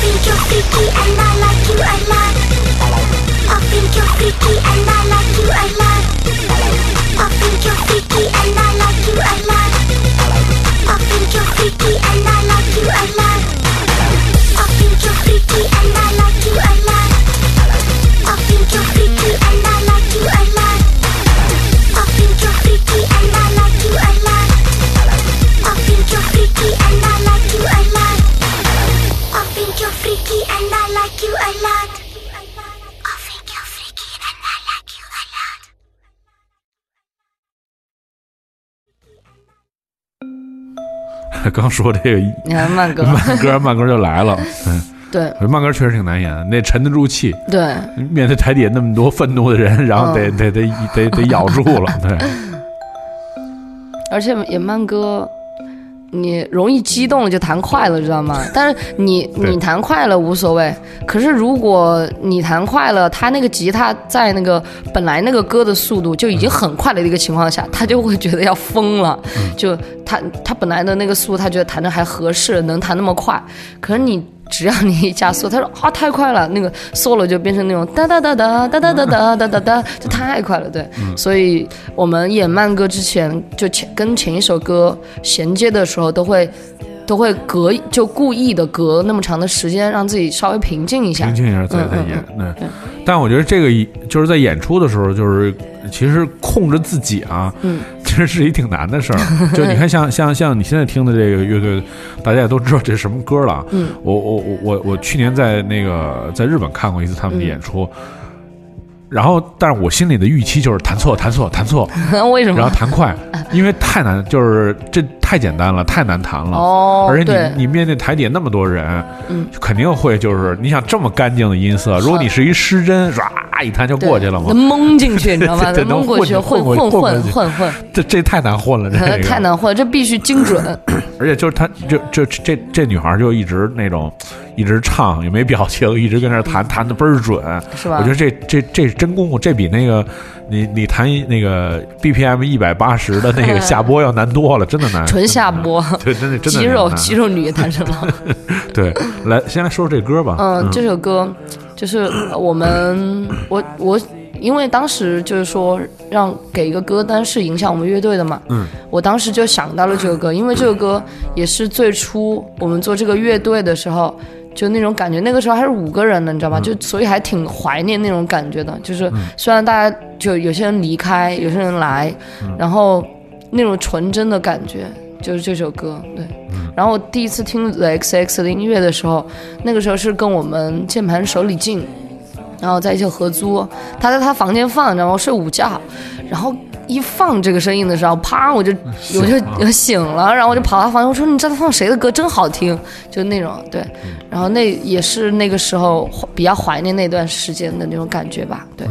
think you're freaky and I like you a lot. I think you're freaky and I like you a lot. I think you're freaky and I like you a lot. I think you're freaky and I like you a lot.
刚说这个
你看慢歌，
慢歌，慢歌就来了。嗯，
对
慢歌确实挺难演的，那沉得住气，
对，
面对台底下那么多愤怒的人，然后得、
嗯
得得得得咬住了。对，
而且演慢歌，你容易激动了就弹快了，知道吗？但是你你弹快了无所谓，可是如果你弹快了，他那个吉他在那个本来那个歌的速度就已经很快的一个情况下，他就会觉得要疯了。就他他本来的那个速度，他觉得弹的还合适，能弹那么快，可是你。只要你一加速，他说啊太快了，那个 solo 就变成那种哒哒哒哒哒哒哒哒哒哒哒，就太快了，对。所以我们演慢歌之前，就前跟前一首歌衔接的时候，都会都会隔就故意的隔那么长的时间，让自己稍微平静一下。
平静一下再再演。对，但我觉得这个就是在演出的时候，就是其实控制自己啊，
嗯，
其实是一挺难的事儿。就你看像，像像你现在听的这个乐队，大家也都知道这是什么歌了。
嗯，
我我我我我去年在那个在日本看过一次他们的演出。然后，但是我心里的预期就是弹错，弹错，弹错，
为什么？
然后弹快，因为太难，就是这太简单了，太难弹了。
哦。
而且你你面对台底那么多人，肯定会就是，你想这么干净的音色，如果你是一失真，唰一弹就过去了嘛。
蒙进去，你知道吗？蒙过去，
混
混混
混混。这这太难混了，这
太难混，这必须精准。
而且就是他，就就这这女孩就一直那种。一直唱也没表情，一直跟那儿弹弹的倍儿准，
是吧？
我觉得这这这是真功夫，这比那个你你弹那个 BPM 一百八十的那个 下播要难多了，真的难，
纯下播。
对，真的真的
肌肉肌肉女弹成了。
对，来先来说说这歌吧，
嗯，这首歌就是我们我我，因为当时就是说让给一个歌单是影响我们乐队的嘛，
嗯，
我当时就想到了这个歌，因为这个歌也是最初我们做这个乐队的时候。就那种感觉，那个时候还是五个人呢，你知道吗？就所以还挺怀念那种感觉的。就是虽然大家就有些人离开，有些人来，然后那种纯真的感觉，就是这首歌。对，然后我第一次听 The XX 的音乐的时候，那个时候是跟我们键盘手李静，然后在一起合租，他在他房间放，然后睡午觉，然后一放这个声音的时候，啪，我就我就我醒了，然后我就跑到房间，我说你知道放谁的歌，真好听，就那种对，然后那也是那个时候比较怀念那段时间的那种感觉吧，对。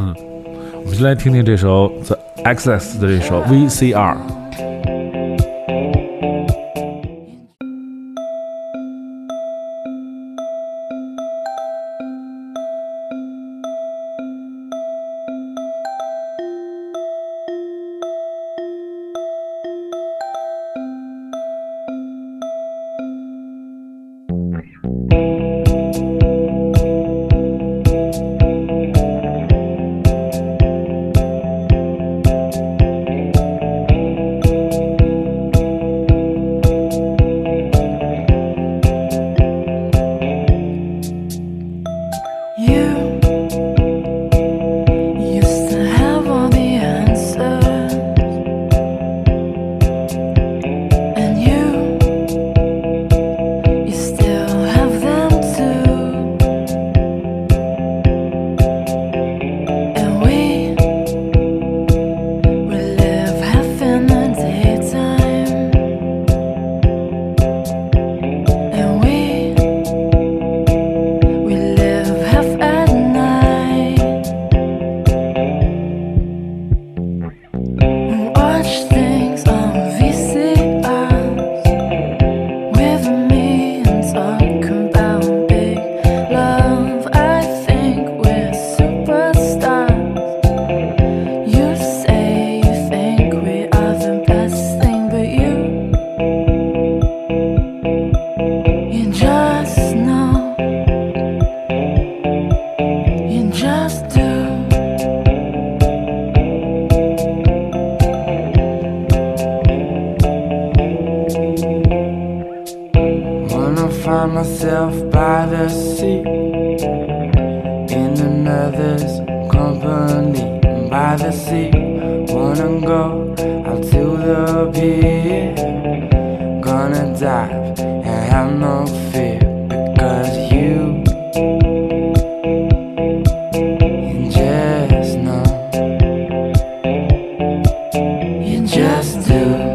我们就来听听这首 The Access 的这首 VCR。
You just do.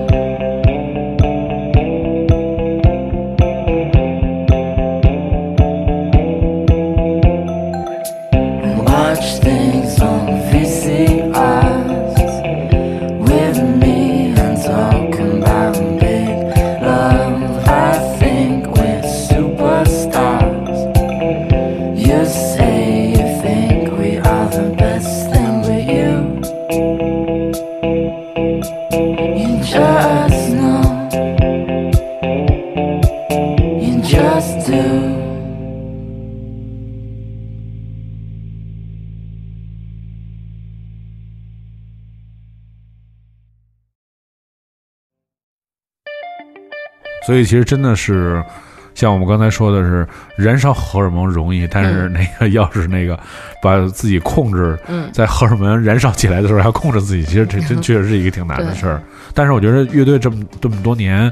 所以其实真的是，像我们刚才说的是，燃烧荷尔蒙容易，但是那个要是那个把自己控制，
嗯。
在荷尔蒙燃烧起来的时候，要控制自己，其实这 真确实是一个挺难的事儿。但是我觉得乐队这么这么多年，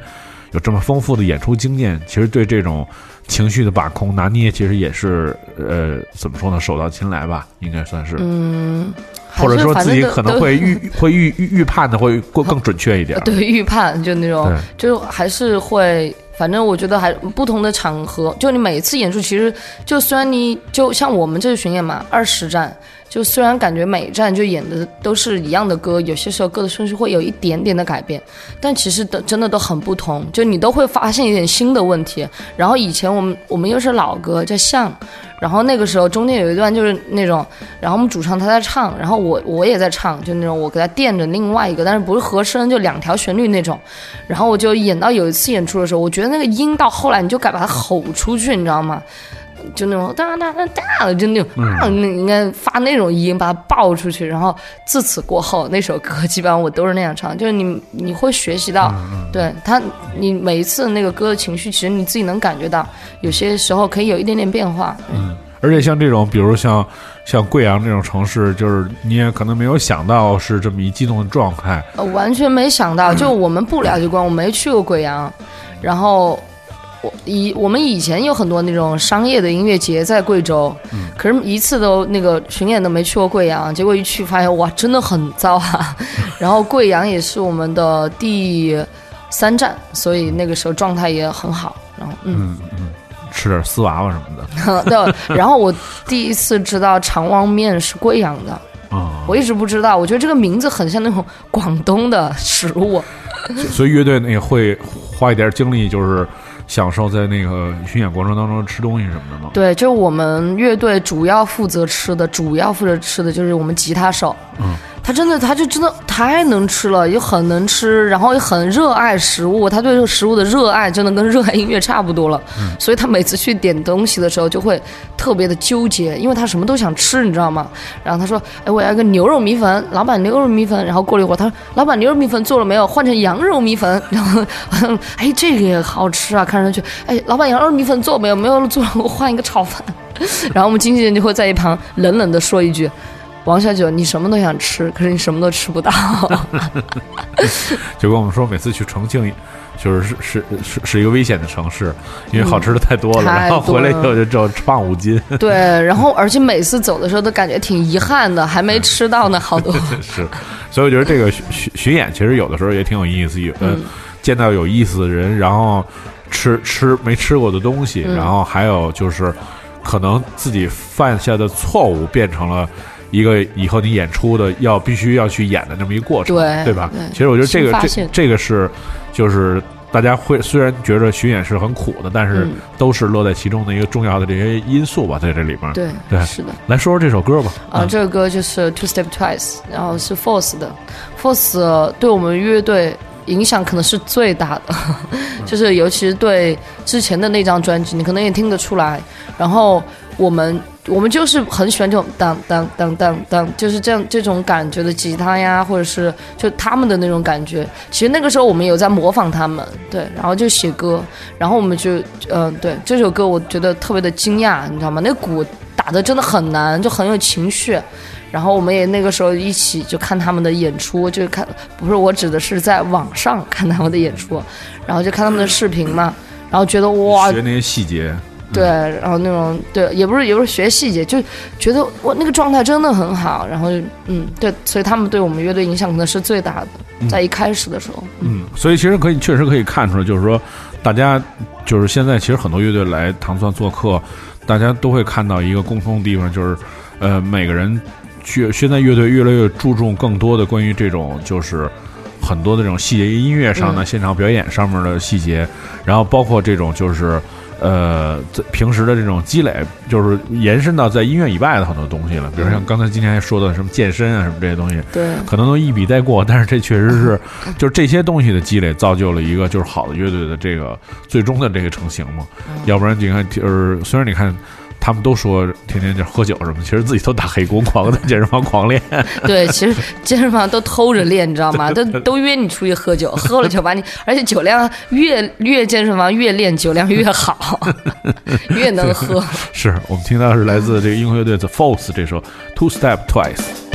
有这么丰富的演出经验，其实对这种情绪的把控拿捏，其实也是呃怎么说呢，手到擒来吧，应该算是。
嗯，
或者说自己可能会预 会预预预判的会更更准确一点。
对预判就那种，就还是会，反正我觉得还不同的场合，就你每次演出，其实就虽然你就像我们这次巡演嘛，二十站，就虽然感觉每一站就演的都是一样的歌，有些时候歌的顺序会有一点点的改变，但其实的真的都很不同，就你都会发现一点新的问题。然后以前我们我们又是老歌叫像，然后那个时候中间有一段就是那种，然后我们主唱他在唱，然后我我也在唱，就那种我给他垫着另外一个，但是不是和声，就两条旋律那种。然后我就演到有一次演出的时候，我觉得那个音到后来你就该把它吼出去，你知道吗？就那种哒哒哒哒，就那种啊，那应该发那种音，把它爆出去。然后自此过后，那首歌基本上我都是那样唱，就是你你会学习到，对他，你每一次那个歌的情绪，其实你自己能感觉到，有些时候可以有一点点变化。
嗯而且像这种，比如像像贵阳这种城市，就是你也可能没有想到是这么一激动的状态。
呃，完全没想到，就我们不了解过，我没去过贵阳，然后我以我们以前有很多那种商业的音乐节在贵州，可是一次都那个巡演都没去过贵阳，结果一去发现哇，真的很糟啊。然后贵阳也是我们的第三站，所以那个时候状态也很好。然后嗯嗯，
吃点丝娃娃什么的
对，然后我第一次知道长旺面是贵阳的。
啊、
我一直不知道，我觉得这个名字很像那种广东的食物。
所以乐队那个会花一点精力，就是享受在那个巡演过程当中吃东西什么的吗？
对，就是我们乐队主要负责吃的，主要负责吃的就是我们吉他手。
嗯，
他真的，他就真的太能吃了，又很能吃，然后又很热爱食物。他对这个食物的热爱，真的跟热爱音乐差不多了。
嗯
所以他每次去点东西的时候，就会特别的纠结，因为他什么都想吃，你知道吗？然后他说：“哎，我要一个牛肉米粉，老板牛肉米粉。”然后过了一会儿，他说：“老板牛肉米粉做了没有？换成羊肉米粉。”然后，哎，这个也好吃啊，看上去。哎，老板羊肉米粉做没有？没 有做，我换一个炒饭。然后我们经纪人就会在一旁冷冷的说一句：“王小九，你什么都想吃，可是你什么都吃不到。
就跟我们说，每次去重庆，就是是是是是一个危险的城市，因为好吃的太多了，然后回来以后就只有胖五斤。”
对，然后 而且每次走的时候都感觉挺遗憾的，还没吃到呢，好多。
是，所以我觉得这个巡巡巡演其实有的时候也挺有意思，有见到有意思的人，然后吃吃没吃过的东西，
嗯
然后还有就是可能自己犯下的错误变成了。一个以后你演出的要必须要去演的那么一个过程，
对
对吧？
对
其实我觉得这个这这个是就是大家会虽然觉得巡演是很苦的，但是
嗯
都是乐在其中的一个重要的这些因素吧，在这里边。
对
对，
是的。
来说说这首歌吧。
啊，这首歌就是 Two Step Twice，然后是 Force 的，Force 对我们乐队影响可能是最大的，就是尤其是对之前的那张专辑，你可能也听得出来。然后我们我们就是很喜欢这种当当当当当，就是这样这种感觉的吉他呀，或者是就他们的那种感觉。其实那个时候我们有在模仿他们，对，然后就写歌，然后我们就嗯、对这首歌我觉得特别的惊讶，你知道吗？那鼓打的真的很难，就很有情绪。然后我们也那个时候一起就看他们的演出，就看不是我指的是在网上看他们的演出，然后就看他们的视频嘛，然后觉得哇，
学那些细节，
对，然后那种对，也不是也不是学细节，就觉得我那个状态真的很好，然后就嗯，对，所以他们对我们乐队影响可能是最大的，在一开始的时候，
嗯，所以其实可以确实可以看出来，就是说，大家就是现在其实很多乐队来唐蒜做客，大家都会看到一个共通的地方，就是呃，每个人去现在乐队越来越注重更多的关于这种就是很多的这种细节，音乐上的、
嗯。
现场表演上面的细节，然后包括这种就是呃，这平时的这种积累，就是延伸到在音乐以外的很多东西了，比如像刚才今天还说的什么健身啊，什么这些东西，
对
可能都一笔带过，但是这确实是，就是这些东西的积累，造就了一个就是好的乐队的这个最终的这个成型嘛。要不然你看，就是虽然你看。他们都说天天就喝酒什么，其实自己都打黑工，狂在健身房狂练。
对，其实健身房都偷着练，你知道吗？都都约你出去喝酒，喝了酒把你，而且酒量越越健身房越练酒量越好，越能喝。
是我们听到是来自这个英国乐队 The Folks 这首 Two Step Twice。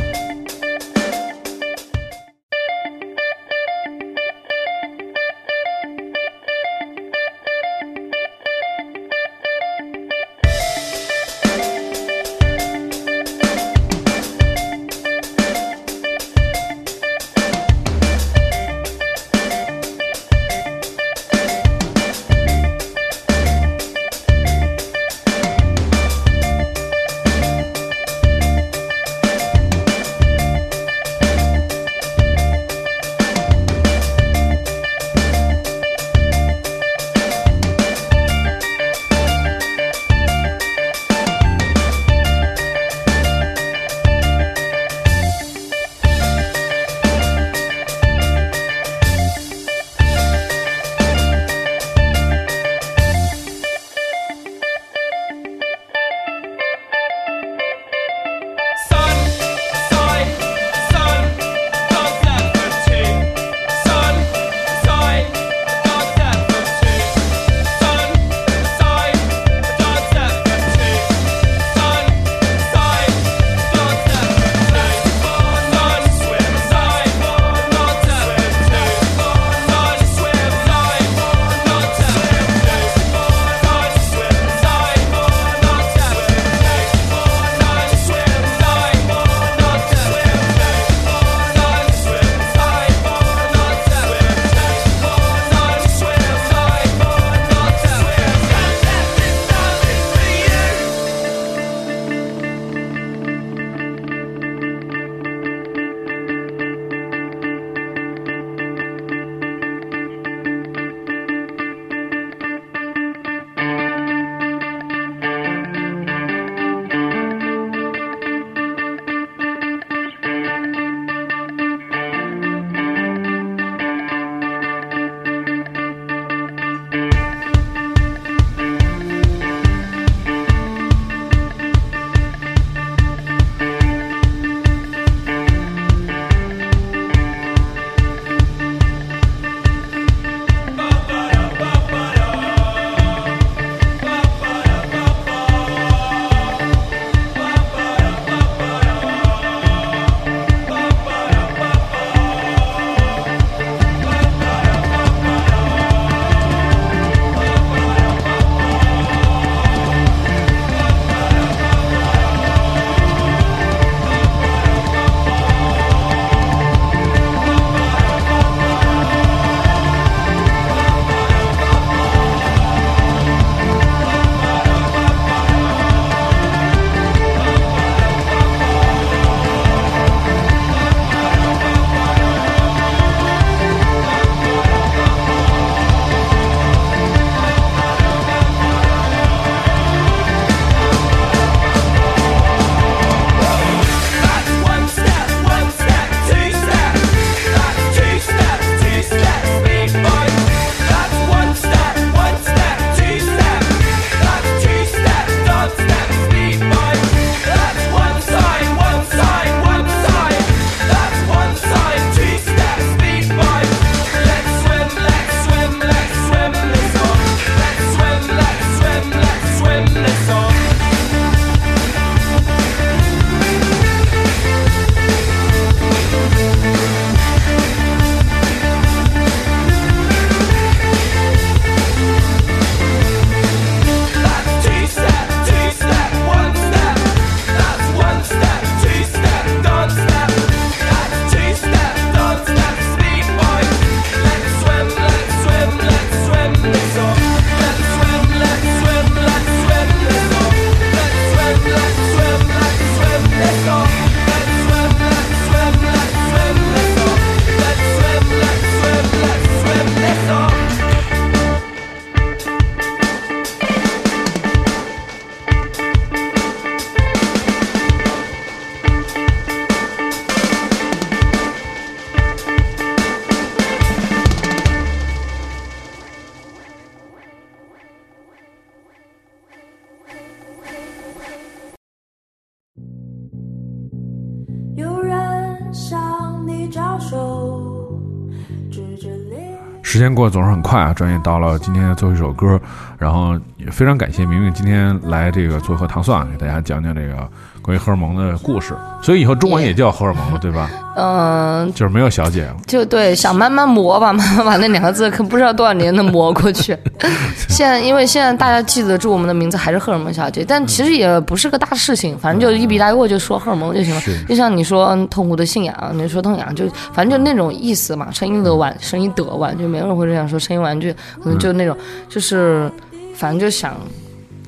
间过得总是很快啊，转眼到了今天的最后一首歌，然后也非常感谢明明今天来这个做客糖蒜，给大家讲讲这个关于荷尔蒙的故事。所以以后中文也叫荷尔蒙了，对吧？
嗯，
就是没有小姐，
就对，想慢慢磨吧，慢慢把那两个字可不知道多少年能磨过去。现在因为现在大家记得住我们的名字还是荷尔蒙小姐，但其实也不是个大事情，反正就一笔带过，就说荷尔蒙就行了
是。
就像你说嗯痛苦的信仰，你说痛痒，就反正就那种意思嘛。声音的玩，声音的玩，就没有人会这样说。声音玩具可能就那种，就是反正就想。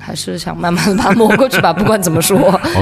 还是想慢慢的把它磨过去吧，不管怎么说，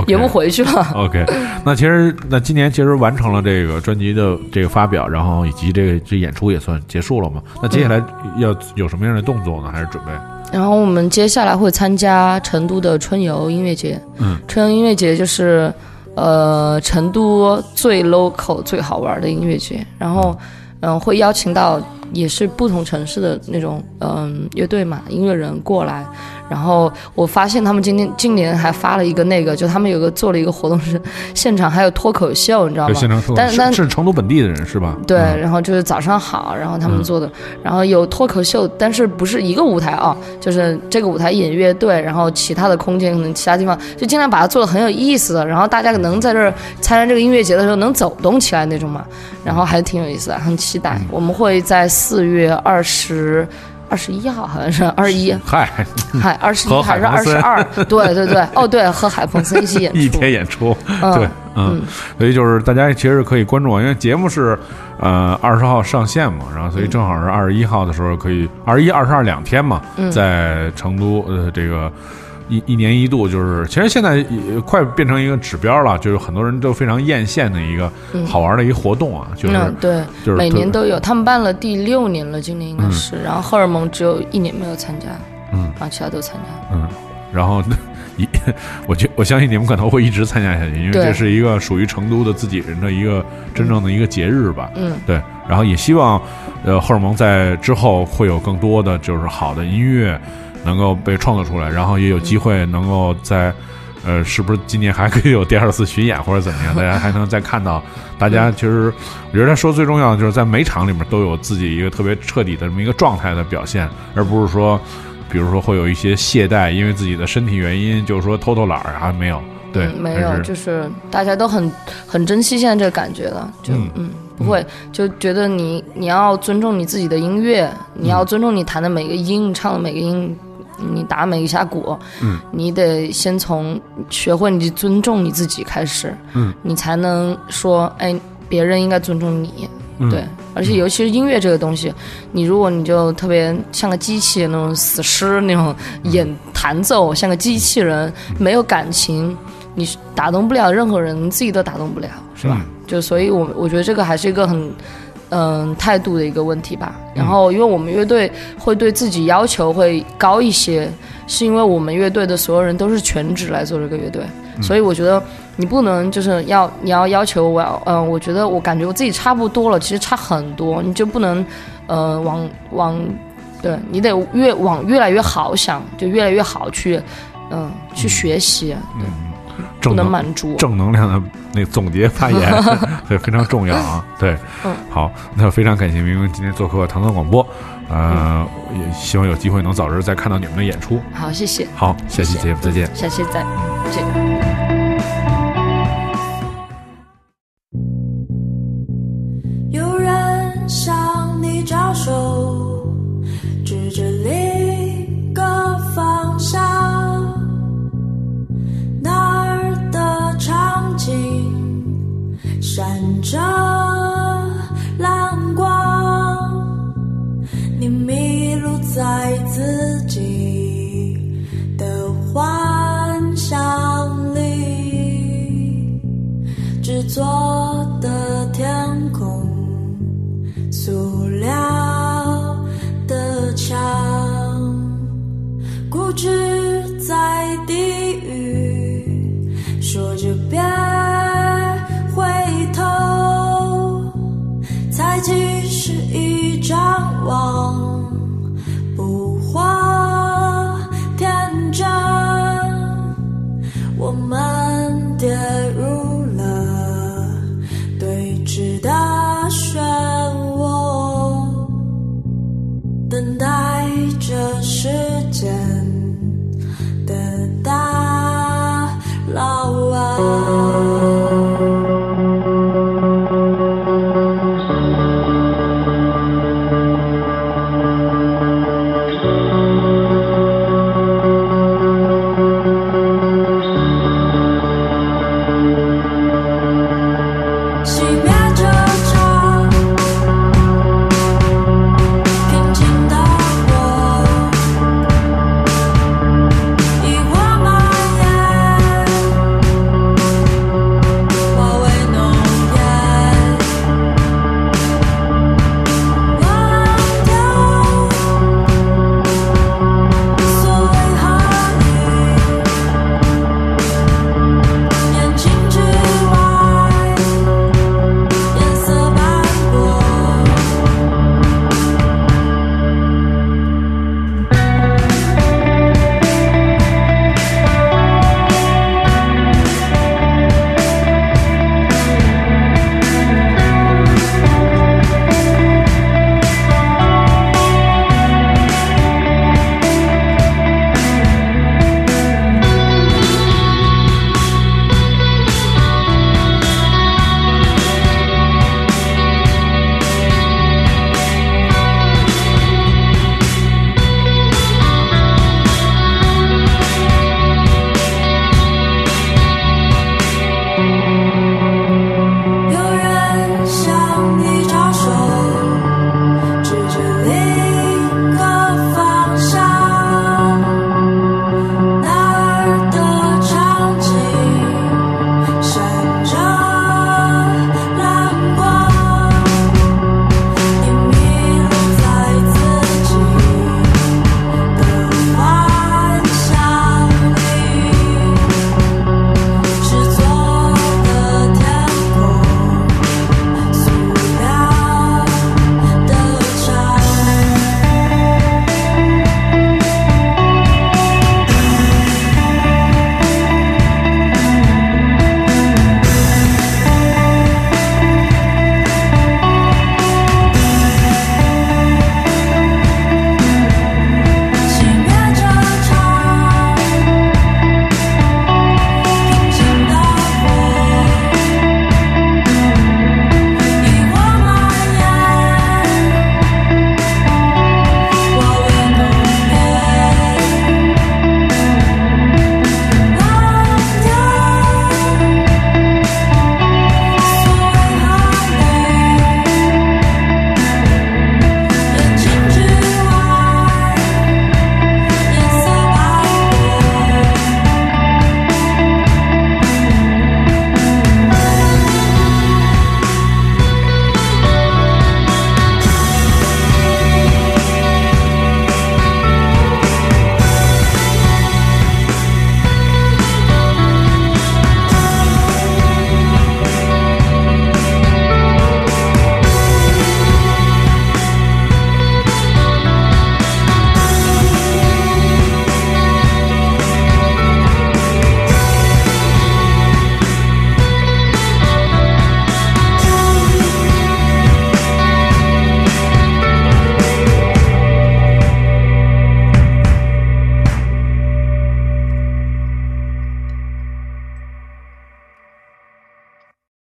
也不回去了。
OK，那其实那今年其实完成了这个专辑的这个发表，然后以及这个这演出也算结束了嘛。那接下来要有什么样的动作呢？还是准备？
然后我们接下来会参加成都的春游音乐节。
嗯，
春游音乐节就是呃成都最 local 最好玩的音乐节。然后嗯、会邀请到也是不同城市的那种嗯、乐队嘛音乐人过来。然后我发现他们今天今年还发了一个那个，就他们有个做了一个活动是现场还有脱口秀，你知道，吗？但但
是成都本地的人是吧？
对，
嗯
然后就是早上好，然后他们
嗯
做的，然后有脱口秀，但是不是一个舞台啊，就是这个舞台演乐队，然后其他的空间可能其他地方就尽量把它做的很有意思的，然后大家能在这儿参加这个音乐节的时候能走动起来那种嘛，然后还挺有意思的，很期待。
嗯
我们会在四月二十。二十一号好像是二十一，
嗨，
嗨，二十一还是二十二？对对对，哦对，和海鹏森一起演出，
一天演出，
嗯
对，嗯，所以就是大家其实可以关注我，因为节目是呃二十号上线嘛，然后所以正好是二十一号的时候可以二十一、二十二两天嘛，
嗯。
在成都呃这个。一一年一度，就是其实现在也快变成一个指标了，就是很多人都非常艳羡的一个
嗯
好玩的一个活动啊，就是
嗯，对，
就是
每年都有，他们办了第六年了，今年应该是。然后荷尔蒙只有一年没有参加，
嗯
然后其他都参加。
嗯，然后 一，我觉我相信你们可能会一直参加下去，因为这是一个属于成都的自己人的一个真正的一个节日吧。
嗯，
对，然后也希望，呃，荷尔蒙在之后会有更多的就是好的音乐能够被创作出来，然后也有机会能够在。呃，是不是今年还可以有第二次巡演或者怎么样？大家还能再看到，大家其实我觉得他说最重要的就是在每场里面都有自己一个特别彻底的这么一个状态的表现，而不是说，比如说会有一些懈怠，因为自己的身体原因，就是说偷偷懒儿啊，没有，对，
嗯没有，
是
就是大家都很很珍惜现在这个感觉了，就
嗯
嗯不会就觉得你你要尊重你自己的音乐，你
嗯
要尊重你弹的每个音，你唱的每个音。你打每一下鼓，
嗯，
你得先从学会你尊重你自己开始，
嗯，
你才能说，哎，别人应该尊重你，
嗯。
对，而且尤其是音乐这个东西，你如果你就特别像个机器那种死尸那种演弹奏，像个机器人，没有感情，你是打动不了任何人，你自己都打动不了，是吧？就所以我，我觉得这个还是一个很。嗯，态度的一个问题吧。然后，因为我们乐队会对自己要求会高一些，是因为我们乐队的所有人都是全职来做这个乐队，所以我觉得你不能就是要你要要求我要嗯、我觉得我感觉我自己差不多了，其实差很多，你就不能呃往往对你得越往越来越好想，就越来越好去嗯、去学习，对，
正
不能
能
满足。
正能量的那个总结发言，对，非常重要啊。对，
嗯
好，那非常感谢明明今天做客唐唐广播，呃，也希望有机会能早日再看到你们的演出。
好，谢谢，
好，下期节目再见。
下期再见。
着蓝光，你迷路在自己的幻想里。制作的天空，塑料的墙，固执在地狱，说着别望，不化天真。我们